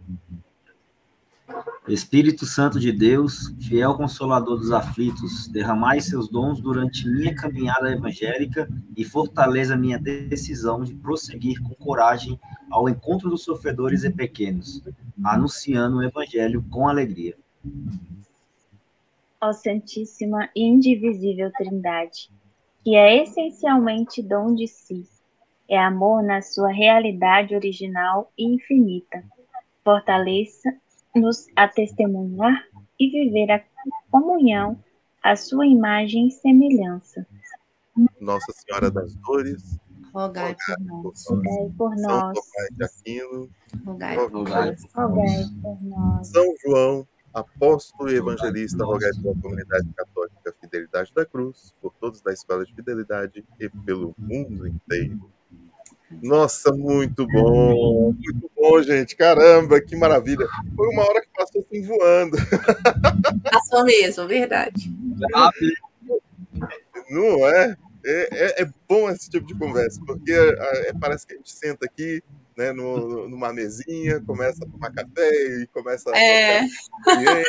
Espírito Santo de Deus, fiel consolador dos aflitos, derramai seus dons durante minha caminhada evangélica e fortaleça minha decisão de prosseguir com coragem ao encontro dos sofredores e pequenos, anunciando o evangelho com alegria. Ó Santíssima e Indivisível Trindade, que é essencialmente dom de si, é amor na sua realidade original e infinita. Fortaleça nos a testemunhar e viver a comunhão, a sua imagem e semelhança. Nossa Senhora das Dores, rogai por nós. Rogai por nós. Rogai por nós. São João, apóstolo e evangelista, rogai pela comunidade católica Fidelidade da Cruz, por todos da Escola de Fidelidade e pelo mundo inteiro. Nossa, muito bom, muito bom, gente. Caramba, que maravilha. Foi uma hora que passou assim voando. <laughs> Passou mesmo, verdade. Não é? É, é- é bom esse tipo de conversa, porque é, parece que a gente senta aqui, né, no- numa mesinha, começa a tomar café e começa a É,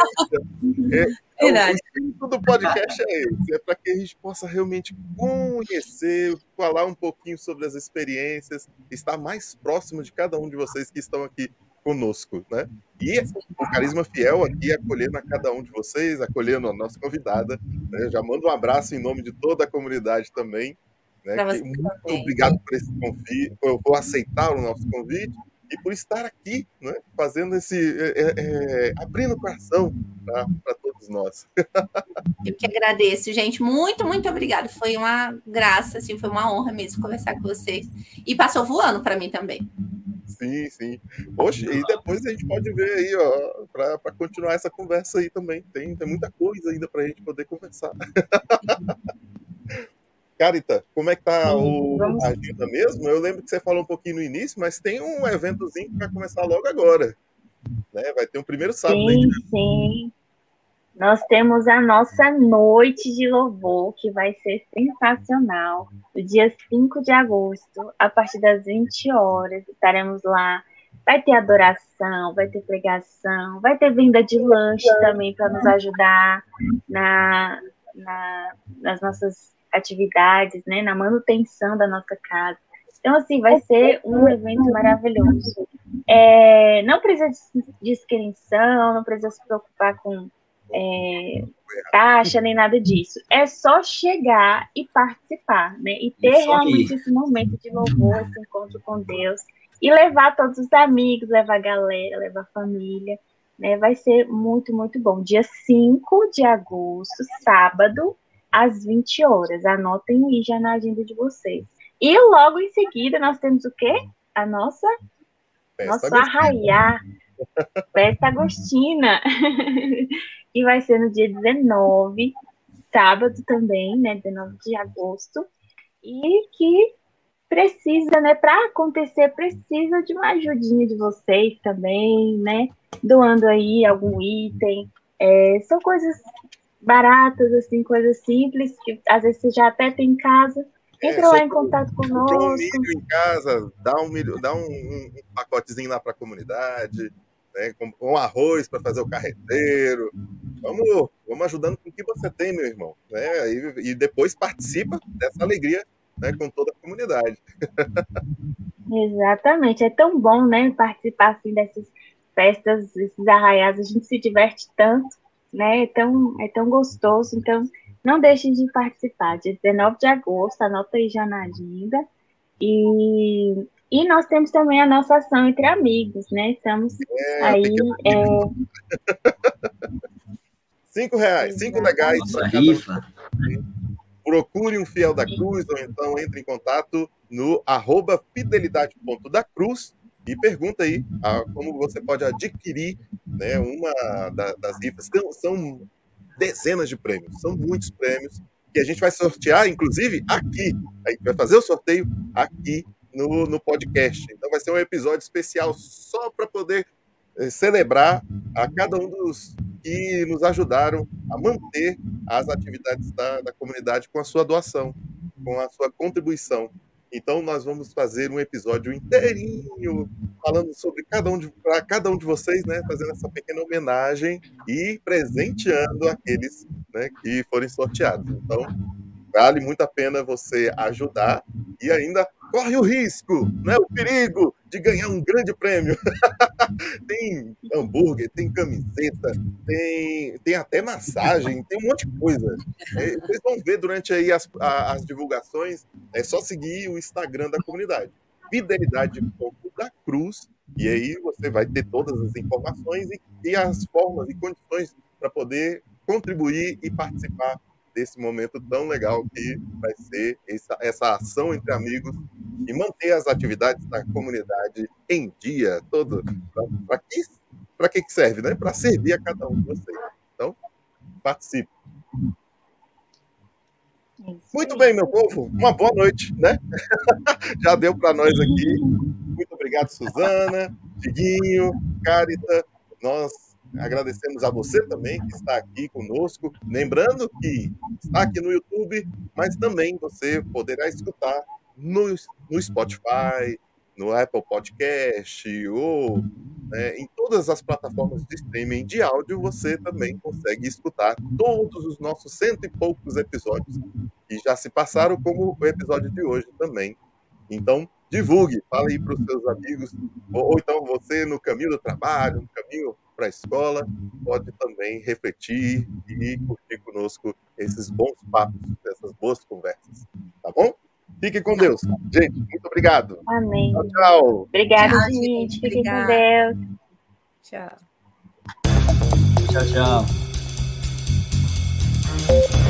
<laughs> Então, verdade. o espírito do podcast é esse, é para que a gente possa realmente conhecer, falar um pouquinho sobre as experiências, estar mais próximo de cada um de vocês que estão aqui conosco, né? E o Carisma Fiel aqui acolhendo a cada um de vocês, acolhendo a nossa convidada, né? Já mando um abraço em nome de toda a comunidade também, né? Muito também. obrigado por esse convite, por aceitar o nosso convite e por estar aqui, né? Fazendo esse, é, é, é, abrindo o coração para todos nós. <laughs> Eu que agradeço, gente. Muito, muito obrigada. Foi uma graça, assim, foi uma honra mesmo conversar com vocês. E passou voando para mim também. Sim, sim. Poxa, e depois a gente pode ver aí, ó, para continuar essa conversa aí também. Tem, tem muita coisa ainda para a gente poder conversar. <laughs> Carita, como é que tá o, Vamos- a agenda mesmo? Eu lembro que você falou um pouquinho no início, mas tem um eventozinho que vai começar logo agora. Né? Vai ter um primeiro sábado aí. Sim, sim. Nós temos a nossa noite de louvor, que vai ser sensacional. No dia 5 de agosto, a partir das 20 horas, estaremos lá. Vai ter adoração, vai ter pregação, vai ter venda de lanche também para nos ajudar na, na- nas nossas atividades, né? Na manutenção da nossa casa. Então, assim, vai ser um evento maravilhoso. É, não precisa de, inscrição, não precisa se preocupar com é, taxa nem nada disso. É só chegar e participar, né? E ter realmente esse momento de louvor, esse encontro com Deus. E levar todos os amigos, levar a galera, levar a família. Né? Vai ser muito, muito bom. Dia 5 de agosto, sábado, às 20 horas. Anotem aí já na agenda de vocês. E logo em seguida nós temos o quê? A nossa Festa nosso arraiá, festa agostina, <laughs> que vai ser no dia 19, sábado também, né, 19 de agosto, e que precisa, né, para acontecer, precisa de uma ajudinha de vocês também, né, doando aí algum item, É, são coisas baratas, assim, coisas simples, que às vezes você já até tem em casa, É, entra lá só em contato Comprou um conosco, milho em casa, dá um, milho, dá um, um pacotezinho lá para a comunidade, né, com, com arroz para fazer o carreteiro. Vamos, vamos ajudando com o que você tem, meu irmão. Né? E, e depois participa dessa alegria né, com toda a comunidade. Exatamente, é tão bom, né, participar assim dessas festas, desses arraiais, a gente se diverte tanto, né, é tão, é tão gostoso, então não deixem de participar, dia 19 de agosto, anota aí já na agenda, e, e nós temos também a nossa ação entre amigos, né, estamos É, aí, é, <laughs> cinco reais, cinco legais. Nossa para cada rifa. procure um fiel da cruz ou então entre em contato no arroba fidelidade.dacruz e pergunta aí ah, como você pode adquirir né, uma da- das rifas. São, são dezenas de prêmios, são muitos prêmios que a gente vai sortear, inclusive aqui. A gente vai fazer o sorteio aqui no, no podcast. Então vai ser um episódio especial só para poder eh, celebrar a cada um dos que nos ajudaram a manter as atividades da, da comunidade com a sua doação, com a sua contribuição. Então nós vamos fazer um episódio inteirinho falando sobre cada um de para cada um de vocês, né, fazendo essa pequena homenagem e presenteando aqueles, né, que forem sorteados. Então vale muito a pena você ajudar e ainda corre o risco, né, o perigo de ganhar um grande prêmio. <laughs> tem hambúrguer, tem camiseta, tem, tem até massagem, tem um monte de coisa. É, vocês vão ver durante aí as, as divulgações, é só seguir o Instagram da comunidade. Fidelidade da Cruz, e aí você vai ter todas as informações e, e as formas e condições para poder contribuir e participar desse momento tão legal que vai ser essa, essa ação entre amigos e manter as atividades da comunidade em dia todo. Para que, pra que serve? Né? Para servir a cada um de vocês. Então, participe. Muito bem, meu povo. Uma boa noite, né? <laughs> Já deu para nós aqui. Muito obrigado, Suzana, Diguinho, Carita. Nós agradecemos a você também que está aqui conosco. Lembrando que está aqui no YouTube, mas também você poderá escutar no, no Spotify, no Apple Podcast ou né, em todas as plataformas de streaming de áudio, você também consegue escutar todos os nossos cento e poucos episódios que já se passaram, como o episódio de hoje também. Então, divulgue, fale aí para os seus amigos, ou, ou então você no caminho do trabalho, no caminho para a escola, pode também refletir e curtir conosco esses bons papos, essas boas conversas. Tá bom? Fique com Deus. Gente, muito obrigado. Amém. Tchau, tchau. Obrigada, tchau, gente. Fique com Deus. Tchau. Tchau, tchau.